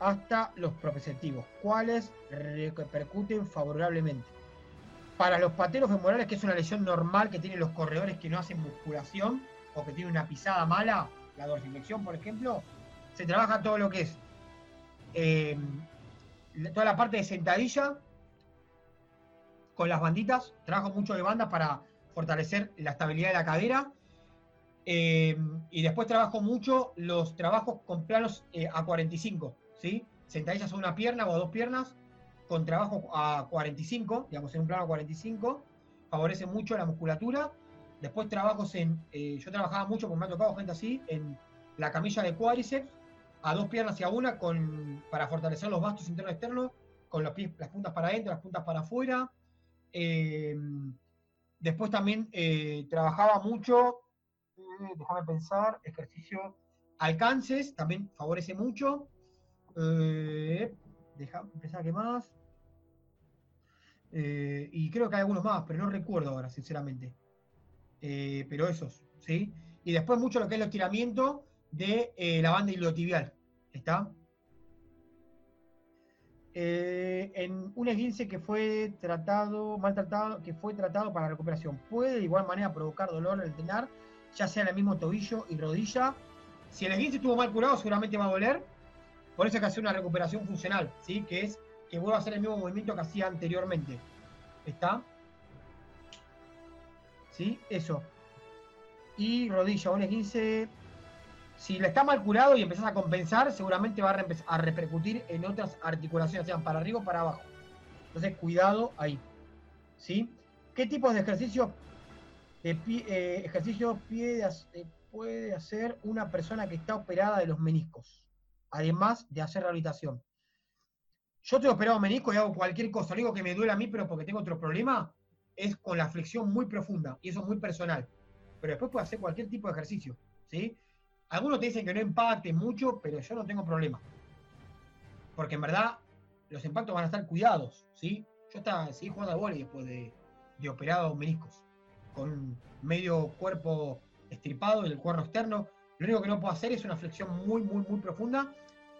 Hasta los proprioceptivos, cuáles repercuten favorablemente para los pateros femorales, que es una lesión normal que tienen los corredores que no hacen musculación o que tienen una pisada mala, la dorsiflexión, por ejemplo, se trabaja todo lo que es eh, toda la parte de sentadilla con las banditas. Trabajo mucho de bandas para fortalecer la estabilidad de la cadera. Eh, y después trabajo mucho los trabajos con planos eh, a 45, ¿sí? Sentadillas son una pierna o dos piernas, con trabajo a 45, digamos, en un plano a 45, favorece mucho la musculatura. Después trabajos en, eh, yo trabajaba mucho, como me ha tocado gente así, en la camilla de cuádriceps, a dos piernas y a una, con, para fortalecer los bastos interno y externos, con los pies, las puntas para adentro, las puntas para afuera. Eh, después también eh, trabajaba mucho, déjame pensar, ejercicio, alcances, también favorece mucho. deja, pensar qué más. Y creo que hay algunos más, pero no recuerdo ahora, sinceramente. Eh, pero esos, ¿sí? Y después mucho lo que es el estiramiento de eh, la banda iliotibial. ¿Está? en un esguince que fue tratado, maltratado, que fue tratado para recuperación, puede de igual manera provocar dolor al tenar, ya sea en el mismo tobillo y rodilla. Si el esguince estuvo mal curado, seguramente va a doler. Por eso hay que hacer una recuperación funcional, ¿sí? Que es que vuelva a hacer el mismo movimiento que hacía anteriormente. ¿Está? ¿Sí? Eso. Y rodilla, un 15. Si le está mal curado y empezás a compensar, seguramente va a, repercutir en otras articulaciones, sean para arriba o para abajo. Entonces, cuidado ahí. ¿Sí? ¿Qué tipos de eh, ejercicio pie eh, puede hacer una persona que está operada de los meniscos? Además de hacer rehabilitación. Yo estoy operado menisco y hago cualquier cosa. Lo único que me duele a mí, pero porque tengo otro problema, es con la flexión muy profunda. Y eso es muy personal. Pero después puedo hacer cualquier tipo de ejercicio. ¿sí? Algunos te dicen que no empate mucho, pero yo no tengo problema. Porque en verdad los impactos van a estar cuidados. ¿sí? Yo estaba, seguí jugando al vóley después de, de operado meniscos. Con medio cuerpo estripado el cuerno externo. Lo único que no puedo hacer es una flexión muy, muy, muy profunda,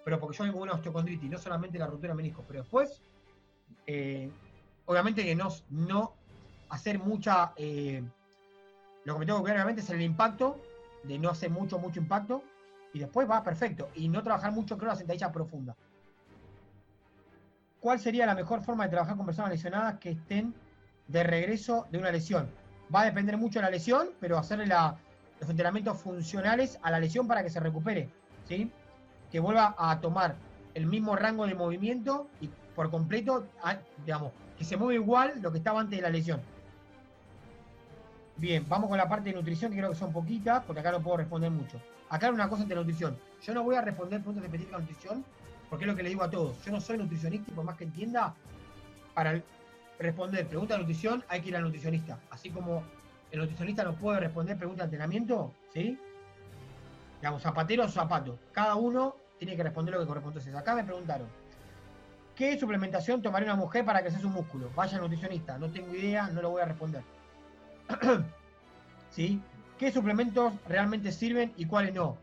pero porque yo tengo una osteocondritis, no solamente la ruptura de meniscos, pero después, eh, obviamente que no hacer mucha... Eh, lo que me tengo que cuidar obviamente es el impacto, de no hacer mucho, mucho impacto, y después va perfecto. Y no trabajar mucho, creo, la sentadilla profunda. ¿Cuál sería la mejor forma de trabajar con personas lesionadas que estén de regreso de una lesión? Va a depender mucho de la lesión, pero hacerle los entrenamientos funcionales a la lesión para que se recupere, ¿sí? Que vuelva a tomar el mismo rango de movimiento y por completo, digamos, que se mueva igual lo que estaba antes de la lesión. Bien, vamos con la parte de nutrición, que creo que son poquitas, porque acá no puedo responder mucho. Acá hay una cosa de nutrición. Yo no voy a responder preguntas específicas de nutrición, porque es lo que le digo a todos. Yo no soy nutricionista y por más que entienda, para responder preguntas de nutrición hay que ir al nutricionista. Así como el nutricionista no puede responder preguntas de entrenamiento, ¿sí? Digamos, zapatero o zapato. Cada uno tiene que responder lo que corresponde. Entonces, acá me preguntaron, ¿qué suplementación tomaría una mujer para crecer su músculo? Vaya nutricionista, no tengo idea, no lo voy a responder. [clears throat] ¿Sí? ¿Qué suplementos realmente sirven y cuáles no?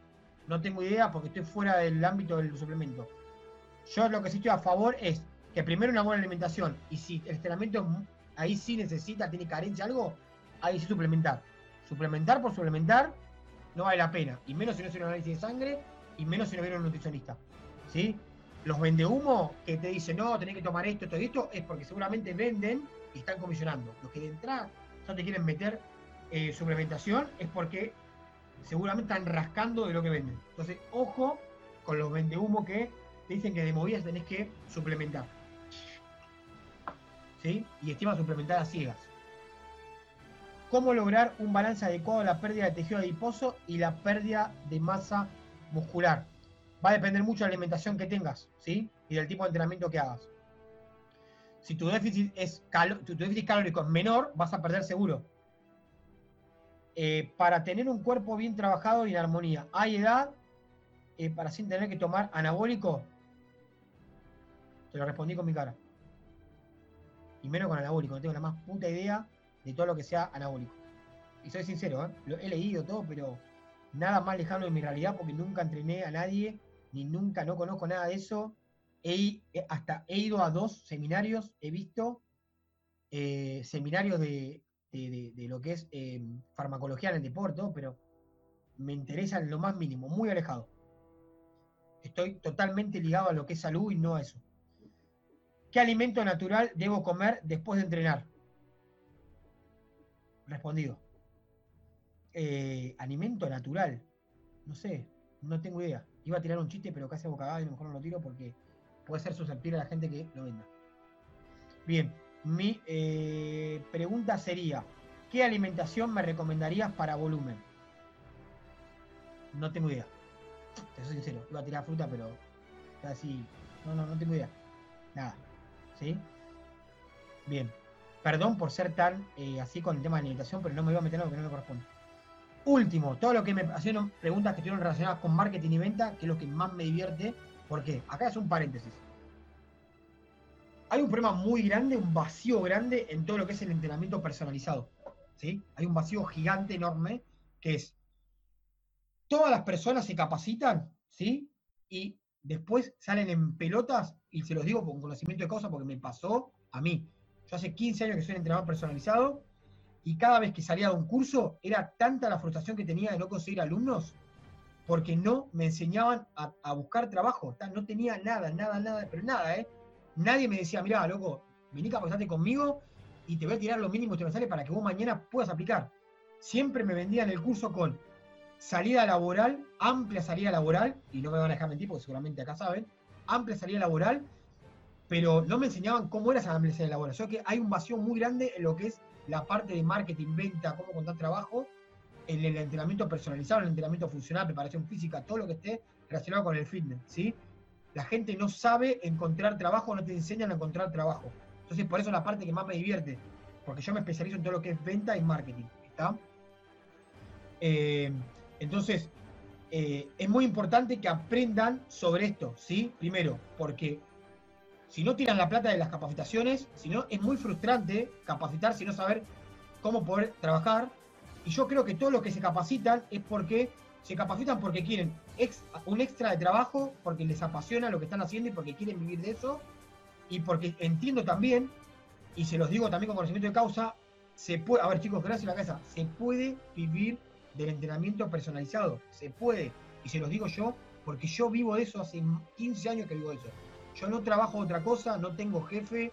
No tengo idea porque estoy fuera del ámbito del suplemento. Yo lo que sí estoy a favor es que primero una buena alimentación y si el entrenamiento ahí sí necesita, tiene carencia algo, ahí sí suplementar. Suplementar por suplementar no vale la pena. Y menos si no es un análisis de sangre y menos si no viene un nutricionista. ¿Sí? Los vende humo que te dicen, no, tenés que tomar esto, todo esto, es porque seguramente venden y están comisionando. Los que de entrada no te quieren meter eh, suplementación es porque seguramente están rascando de lo que venden. Entonces, ojo con los humo que te dicen que de movidas tenés que suplementar. ¿Sí? Y estima suplementar a ciegas. ¿Cómo lograr un balance adecuado de la pérdida de tejido adiposo y la pérdida de masa muscular? Va a depender mucho de la alimentación que tengas, ¿sí? Y del tipo de entrenamiento que hagas. Si tu déficit, es tu déficit calórico es menor, vas a perder seguro. Eh, para tener un cuerpo bien trabajado y en armonía, ¿hay edad eh, para sin tener que tomar anabólico? Te lo respondí con mi cara. Y menos con anabólico, no tengo la más puta idea de todo lo que sea anabólico. Y soy sincero, ¿eh? lo he leído todo, pero nada más lejano de mi realidad porque nunca entrené a nadie, ni nunca, no conozco nada de eso. He, hasta he ido a dos seminarios, he visto eh, seminarios de, lo que es em, farmacología en el deporte, pero me interesa lo más mínimo, muy alejado. Estoy totalmente ligado a lo que es salud y no a eso. ¿Qué alimento natural debo comer después de entrenar? Respondido. Eh, alimento natural. No sé, no tengo idea. Iba a tirar un chiste, pero casi bocagado y a lo mejor no lo tiro porque puede ser susceptible a la gente que lo venda. Bien, mi eh, pregunta sería, ¿qué alimentación me recomendarías para volumen? No tengo idea. Te soy sincero, iba a tirar fruta, pero así, no, no, no tengo idea. Nada. ¿Sí? Bien. Perdón por ser tan eh, así con el tema de alimentación, pero no me iba a meter en lo que no me corresponde. Último, todo lo que me hacen preguntas que estuvieron relacionadas con marketing y venta, que es lo que más me divierte ¿Por qué? Acá es un paréntesis. Hay un problema muy grande, un vacío grande en todo lo que es el entrenamiento personalizado. ¿sí? Hay un vacío gigante, enorme, que es, todas las personas se capacitan, ¿sí? Y después salen en pelotas, y se los digo con conocimiento de causa porque me pasó a mí. Yo hace 15 años que soy entrenador personalizado, y cada vez que salía de un curso, era tanta la frustración que tenía de no conseguir alumnos, porque no me enseñaban a, buscar trabajo. No tenía nada, nada, nada, pero nada, ¿eh? Nadie me decía, mira, loco, vení capacitarte conmigo y te voy a tirar lo mínimo que me sale para que vos mañana puedas aplicar. Siempre me vendían el curso con salida laboral, amplia salida laboral, y no me van a dejar mentir porque seguramente acá saben, amplia salida laboral, pero no me enseñaban cómo era esa amplia salida laboral. O sea que hay un vacío muy grande en lo que es la parte de marketing, venta, cómo contar trabajo, en el entrenamiento personalizado, el entrenamiento funcional, preparación física, todo lo que esté relacionado con el fitness, ¿sí? La gente no sabe encontrar trabajo, no te enseñan a encontrar trabajo. Entonces, por eso es la parte que más me divierte, porque yo me especializo en todo lo que es venta y marketing, ¿está? Eh, entonces, eh, es muy importante que aprendan sobre esto, ¿sí? Primero, porque si no tiran la plata de las capacitaciones, si no, es muy frustrante capacitar si no saber cómo poder trabajar, y yo creo que todos los que se capacitan es porque se capacitan porque quieren un extra de trabajo, porque les apasiona lo que están haciendo y porque quieren vivir de eso. Y porque entiendo también, y se los digo también con conocimiento de causa, se puede, a ver chicos, gracias la casa, se puede vivir del entrenamiento personalizado, se puede. Y se los digo yo, porque yo vivo de eso hace 15 años que vivo de eso. Yo no trabajo otra cosa, no tengo jefe,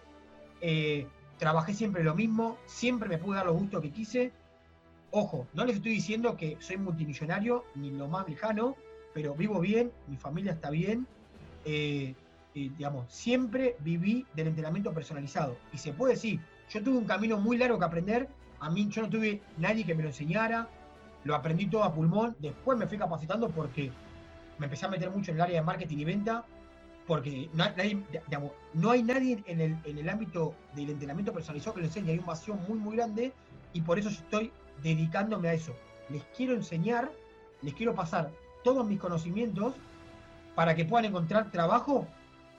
eh, trabajé siempre lo mismo, siempre me pude dar los gustos que quise. Ojo, no les estoy diciendo que soy multimillonario, ni lo más lejano, pero vivo bien, mi familia está bien. Eh, digamos, siempre viví del entrenamiento personalizado. Y se puede decir, yo tuve un camino muy largo que aprender. A mí yo no tuve nadie que me lo enseñara. Lo aprendí todo a pulmón. Después me fui capacitando porque me empecé a meter mucho en el área de marketing y venta porque no hay, no hay nadie en el, en el, ámbito del entrenamiento personalizado que lo enseñe. Hay un vacío muy, muy grande y por eso estoy dedicándome a eso. Les quiero enseñar, les quiero pasar todos mis conocimientos para que puedan encontrar trabajo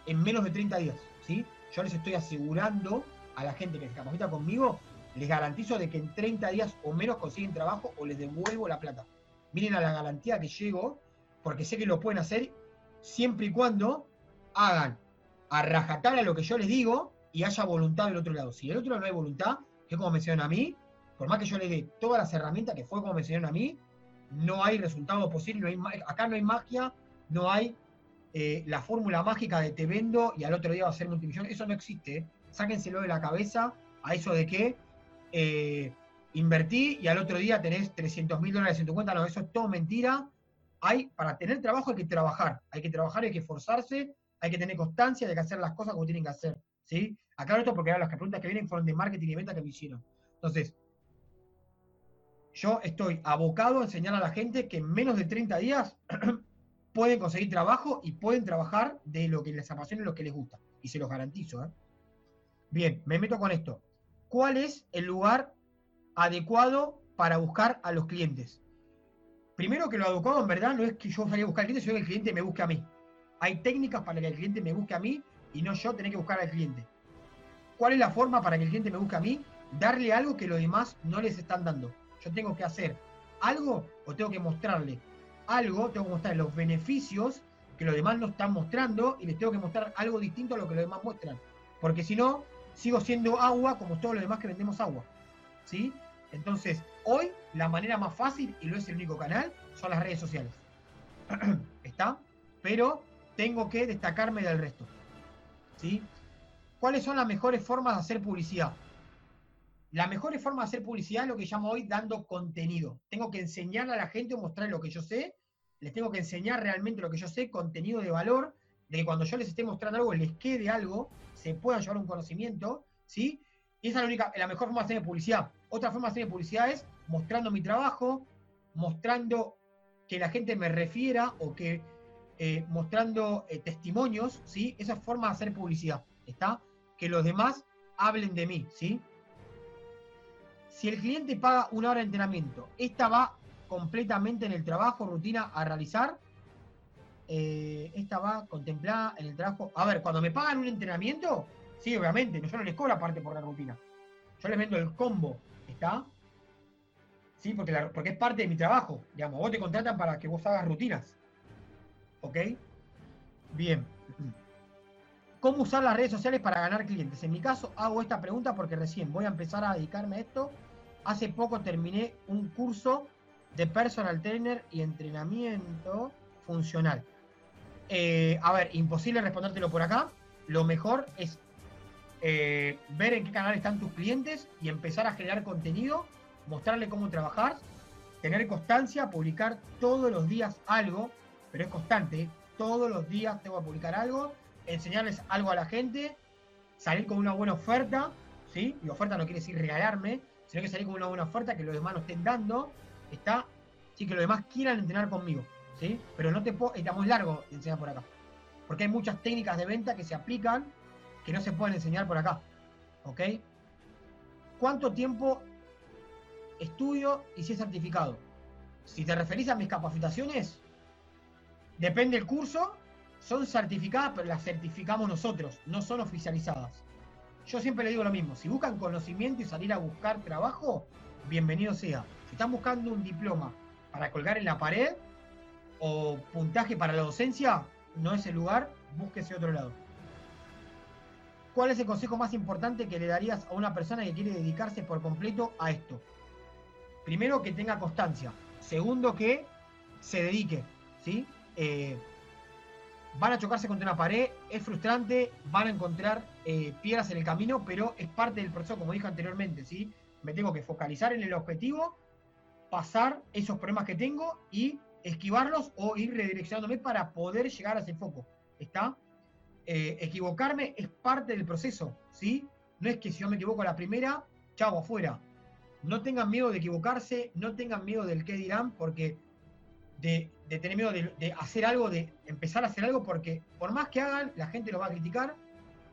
en menos de 30 días. ¿sí? Yo les estoy asegurando a la gente que se capacita conmigo, les garantizo de que en 30 días o menos consiguen trabajo o les devuelvo la plata. Miren a la garantía que llego, porque sé que lo pueden hacer siempre y cuando hagan a rajatabla lo que yo les digo y haya voluntad del otro lado. Si del otro lado no hay voluntad, que como me enseñaron a mí, por más que yo les dé todas las herramientas que fue como me enseñaron a mí, no hay resultado posible, no hay, acá no hay magia, no hay eh, la fórmula mágica de te vendo y al otro día va a ser multimillonario, eso no existe. Sáquenselo de la cabeza a eso de que eh, invertí y al otro día tenés 300 mil dólares en tu cuenta, no, eso es todo mentira. Hay, para tener trabajo hay que trabajar, hay que trabajar, hay que esforzarse hay que tener constancia, de que hacer las cosas como tienen que hacer. ¿sí? Aclaro esto porque las preguntas que vienen fueron de marketing y venta que me hicieron. Entonces, yo estoy abocado a enseñar a la gente que en menos de 30 días [clears throat] pueden conseguir trabajo y pueden trabajar de lo que les apasiona y lo que les gusta. Y se los garantizo. ¿eh? Bien, me meto con esto. ¿Cuál es el lugar adecuado para buscar a los clientes? Primero que lo adecuado en verdad no es que yo vaya a buscar al cliente, sino que el cliente me busque a mí. Hay técnicas para que el cliente me busque a mí y no yo tener que buscar al cliente. ¿Cuál es la forma para que el cliente me busque a mí? Darle algo que los demás no les están dando. Yo tengo que hacer algo o tengo que mostrarle algo, tengo que mostrarle los beneficios que los demás no están mostrando y les tengo que mostrar algo distinto a lo que los demás muestran. Porque si no, sigo siendo agua como todos los demás que vendemos agua. ¿Sí? Entonces, hoy la manera más fácil, y lo es el único canal, son las redes sociales. [clears throat] ¿Está? Pero tengo que destacarme del resto. ¿Sí? ¿Cuáles son las mejores formas de hacer publicidad? La mejor forma de hacer publicidad es lo que llamo hoy dando contenido. Tengo que enseñarle a la gente o mostrar lo que yo sé. Les tengo que enseñar realmente lo que yo sé, contenido de valor, de que cuando yo les esté mostrando algo, les quede algo, se pueda llevar un conocimiento, ¿sí? Y esa es la única, la mejor forma de hacer publicidad. Otra forma de hacer publicidad es mostrando mi trabajo, mostrando que la gente me refiera o que eh, mostrando eh, testimonios, ¿sí? Esa forma de hacer publicidad, ¿está? Que los demás hablen de mí, ¿sí? Si el cliente paga una hora de entrenamiento, esta va completamente en el trabajo, rutina a realizar. Eh, esta va contemplada en el trabajo. A ver, cuando me pagan un entrenamiento, sí, obviamente, yo no les cobro aparte por la rutina. Yo les vendo el combo, ¿está? Sí, porque, porque es parte de mi trabajo. Digamos, vos te contratan para que vos hagas rutinas. ¿Ok? Bien. [clears throat] ¿Cómo usar las redes sociales para ganar clientes? En mi caso hago esta pregunta porque recién voy a empezar a dedicarme a esto. Hace poco terminé un curso de personal trainer y entrenamiento funcional. Eh, a ver, imposible respondértelo por acá. Lo mejor es eh, ver en qué canal están tus clientes y empezar a generar contenido, mostrarle cómo trabajar, tener constancia, publicar todos los días algo pero es constante. Todos los días tengo que publicar algo, enseñarles algo a la gente, salir con una buena oferta, ¿sí? Y oferta no quiere decir regalarme, sino que salir con una buena oferta que los demás no estén dando, está, sí, que los demás quieran entrenar conmigo, ¿sí? Pero no te puedo, está muy largo de enseñar por acá. Porque hay muchas técnicas de venta que se aplican que no se pueden enseñar por acá, ¿ok? ¿Cuánto tiempo estudio y si es certificado? Si te referís a mis capacitaciones, Depende del curso, son certificadas, pero las certificamos nosotros, no son oficializadas. Yo siempre le digo lo mismo, si buscan conocimiento y salir a buscar trabajo, bienvenido sea. Si están buscando un diploma para colgar en la pared, o puntaje para la docencia, no es el lugar, búsquese otro lado. ¿Cuál es el consejo más importante que le darías a una persona que quiere dedicarse por completo a esto? Primero, que tenga constancia. Segundo, que se dedique. ¿sí? Eh, van a chocarse contra una pared, es frustrante, van a encontrar eh, piedras en el camino, pero es parte del proceso, como dije anteriormente. ¿sí? Me tengo que focalizar en el objetivo, pasar esos problemas que tengo y esquivarlos o ir redireccionándome para poder llegar a ese foco. ¿Está? Eh, equivocarme es parte del proceso, ¿sí? No es que si yo me equivoco a la primera, chavo, afuera. No tengan miedo de equivocarse, no tengan miedo del qué dirán, porque de, tener miedo de, hacer algo, de empezar a hacer algo, porque por más que hagan, la gente lo va a criticar,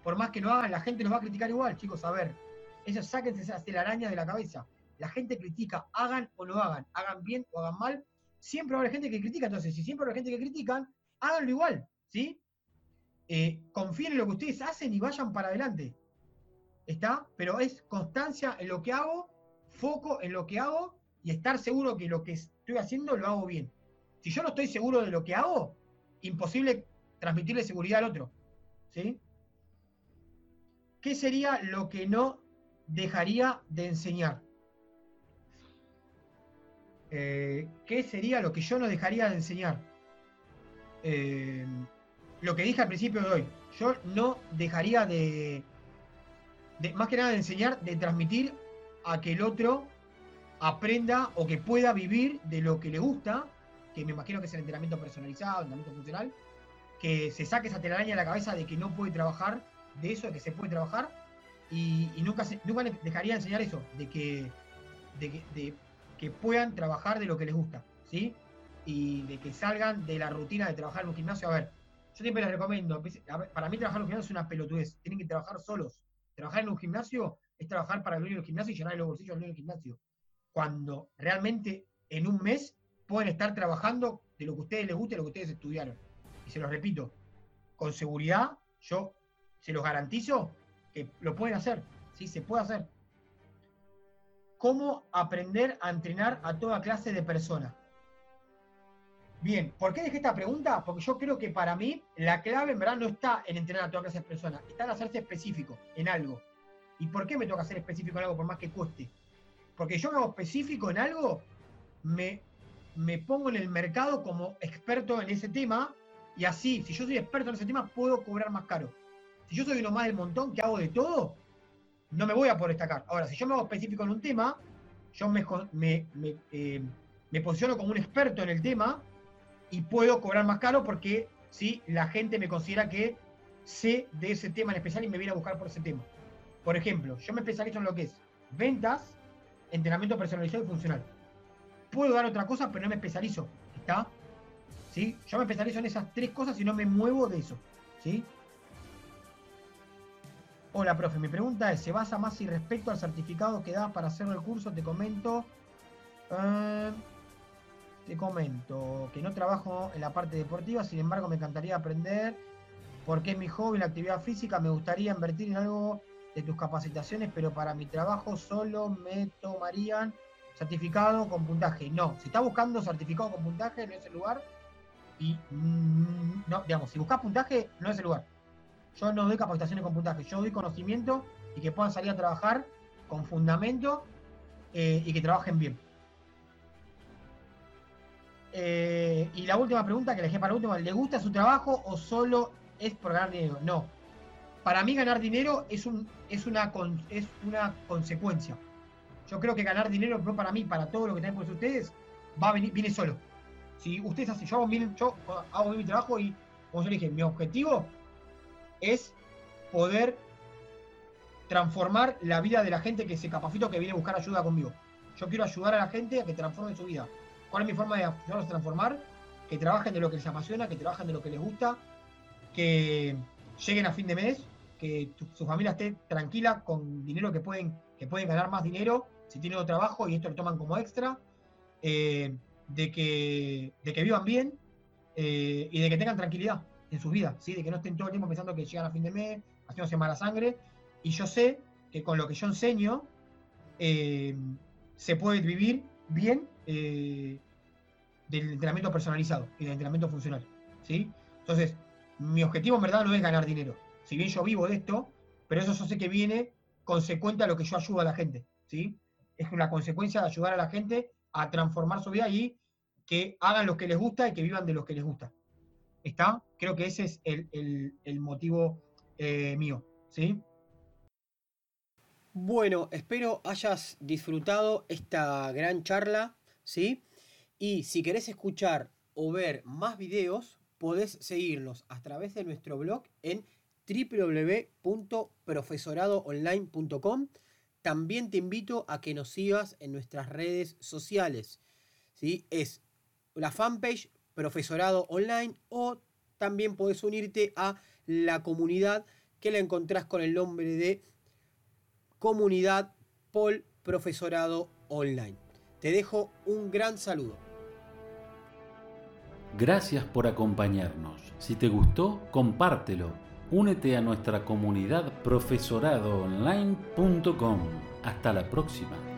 por más que no hagan, la gente los va a criticar igual, chicos, a ver, eso sáquense esa araña de la cabeza. La gente critica, hagan o no hagan, hagan bien o hagan mal, siempre va a haber gente que critica. Entonces, si siempre va a haber gente que critican, háganlo igual, ¿sí? Eh, confíen en lo que ustedes hacen y vayan para adelante. ¿Está? Pero es constancia en lo que hago, foco en lo que hago y estar seguro que lo que estoy haciendo lo hago bien. Si yo no estoy seguro de lo que hago, imposible transmitirle seguridad al otro. ¿Sí? ¿Qué sería lo que no dejaría de enseñar? Eh, ¿qué sería lo que yo no dejaría de enseñar? Eh, lo que dije al principio de hoy, yo no dejaría de, más que nada de enseñar, de transmitir a que el otro aprenda o que pueda vivir de lo que le gusta, que me imagino que es el entrenamiento personalizado, el entrenamiento funcional, que se saque esa telaraña de la cabeza de que no puede trabajar de eso, de que se puede trabajar, y, nunca, nunca dejaría de enseñar eso, de que, de, que puedan trabajar de lo que les gusta, ¿sí? Y de que salgan de la rutina de trabajar en un gimnasio. A ver, yo siempre les recomiendo, para mí trabajar en un gimnasio es una pelotudez, tienen que trabajar solos. Trabajar en un gimnasio es trabajar para el dueño del gimnasio y llenar los bolsillos del dueño del gimnasio. Cuando realmente en un mes pueden estar trabajando de lo que a ustedes les guste, de lo que ustedes estudiaron. Y se los repito, con seguridad, yo se los garantizo que lo pueden hacer, ¿sí? Se puede hacer cómo aprender a entrenar a toda clase de personas. Bien, ¿por qué dejé esta pregunta? Porque yo creo que para mí la clave en verdad no está en entrenar a toda clase de personas, está en hacerse específico en algo. ¿Y por qué me toca ser específico en algo por más que cueste? Porque yo me hago específico en algo, me, me pongo en el mercado como experto en ese tema y así, si yo soy experto en ese tema, puedo cobrar más caro. Si yo soy uno más del montón que hago de todo, no me voy a poder destacar. Ahora, si yo me hago específico en un tema, yo me, eh, posiciono como un experto en el tema y puedo cobrar más caro porque la gente me considera que sé de ese tema en especial y me viene a buscar por ese tema. Por ejemplo, yo me especializo en lo que es ventas, entrenamiento personalizado y funcional. Puedo dar otra cosa, pero no me especializo. ¿Está? ¿Sí? Yo me especializo en esas tres cosas y no me muevo de eso. ¿Sí? Hola, profe. Mi pregunta es, ¿se basa más y respecto al certificado que das para hacer el curso? Te comento... Eh, te comento que no trabajo en la parte deportiva, sin embargo me encantaría aprender porque es mi hobby la actividad física. Me gustaría invertir en algo de tus capacitaciones, pero para mi trabajo solo me tomarían certificado con puntaje. No, si estás buscando certificado con puntaje, no es el lugar. Y mm, no, digamos, si buscas puntaje, no es el lugar. Yo no doy capacitaciones con puntaje, yo doy conocimiento y que puedan salir a trabajar con fundamento eh, y que trabajen bien. Eh, y la última pregunta que le dejé para último, ¿le gusta su trabajo o solo es por ganar dinero? No. Para mí ganar dinero es, un, es, una, es una consecuencia. Yo creo que ganar dinero, no para mí, para todo lo que tienen por ustedes, va a venir, viene solo. Si ustedes hacen, yo hago, yo hago mi trabajo y, como yo dije, mi objetivo es poder transformar la vida de la gente que se capacita que viene a buscar ayuda conmigo. Yo quiero ayudar a la gente a que transforme su vida. ¿Cuál es mi forma de ayudarlos a transformar? Que trabajen de lo que les apasiona, que trabajen de lo que les gusta, que lleguen a fin de mes, que su familia esté tranquila con dinero que pueden, que pueden ganar más dinero si tienen otro trabajo y esto lo toman como extra, eh, de, que, de que vivan bien eh, y de que tengan tranquilidad en sus vidas, ¿sí? de que no estén todo el tiempo pensando que llegan a fin de mes, haciéndose mala sangre. Y yo sé que con lo que yo enseño eh, se puede vivir bien eh,
del entrenamiento personalizado y del entrenamiento funcional. ¿sí? Entonces, mi objetivo en verdad no es ganar dinero. Si bien yo vivo de esto, pero eso yo sé que viene consecuente a lo que yo ayudo a la gente. ¿sí? Es una consecuencia de ayudar a la gente a transformar su vida y que hagan lo que les gusta y que vivan de lo que les gusta. ¿Está? Creo que ese es el, motivo eh, mío. ¿sí?
Bueno, espero hayas disfrutado esta gran charla, ¿sí? Y si querés escuchar o ver más videos, podés seguirnos a través de nuestro blog en www.profesoradoonline.com. También te invito a que nos sigas en nuestras redes sociales. ¿sí? Es la fanpage Profesorado Online o también podés unirte a la comunidad que la encontrás con el nombre de Comunidad Pol Profesorado Online. Te dejo un gran saludo.
Gracias por acompañarnos. Si te gustó, compártelo. Únete a nuestra comunidad profesoradoonline.com. Hasta la próxima.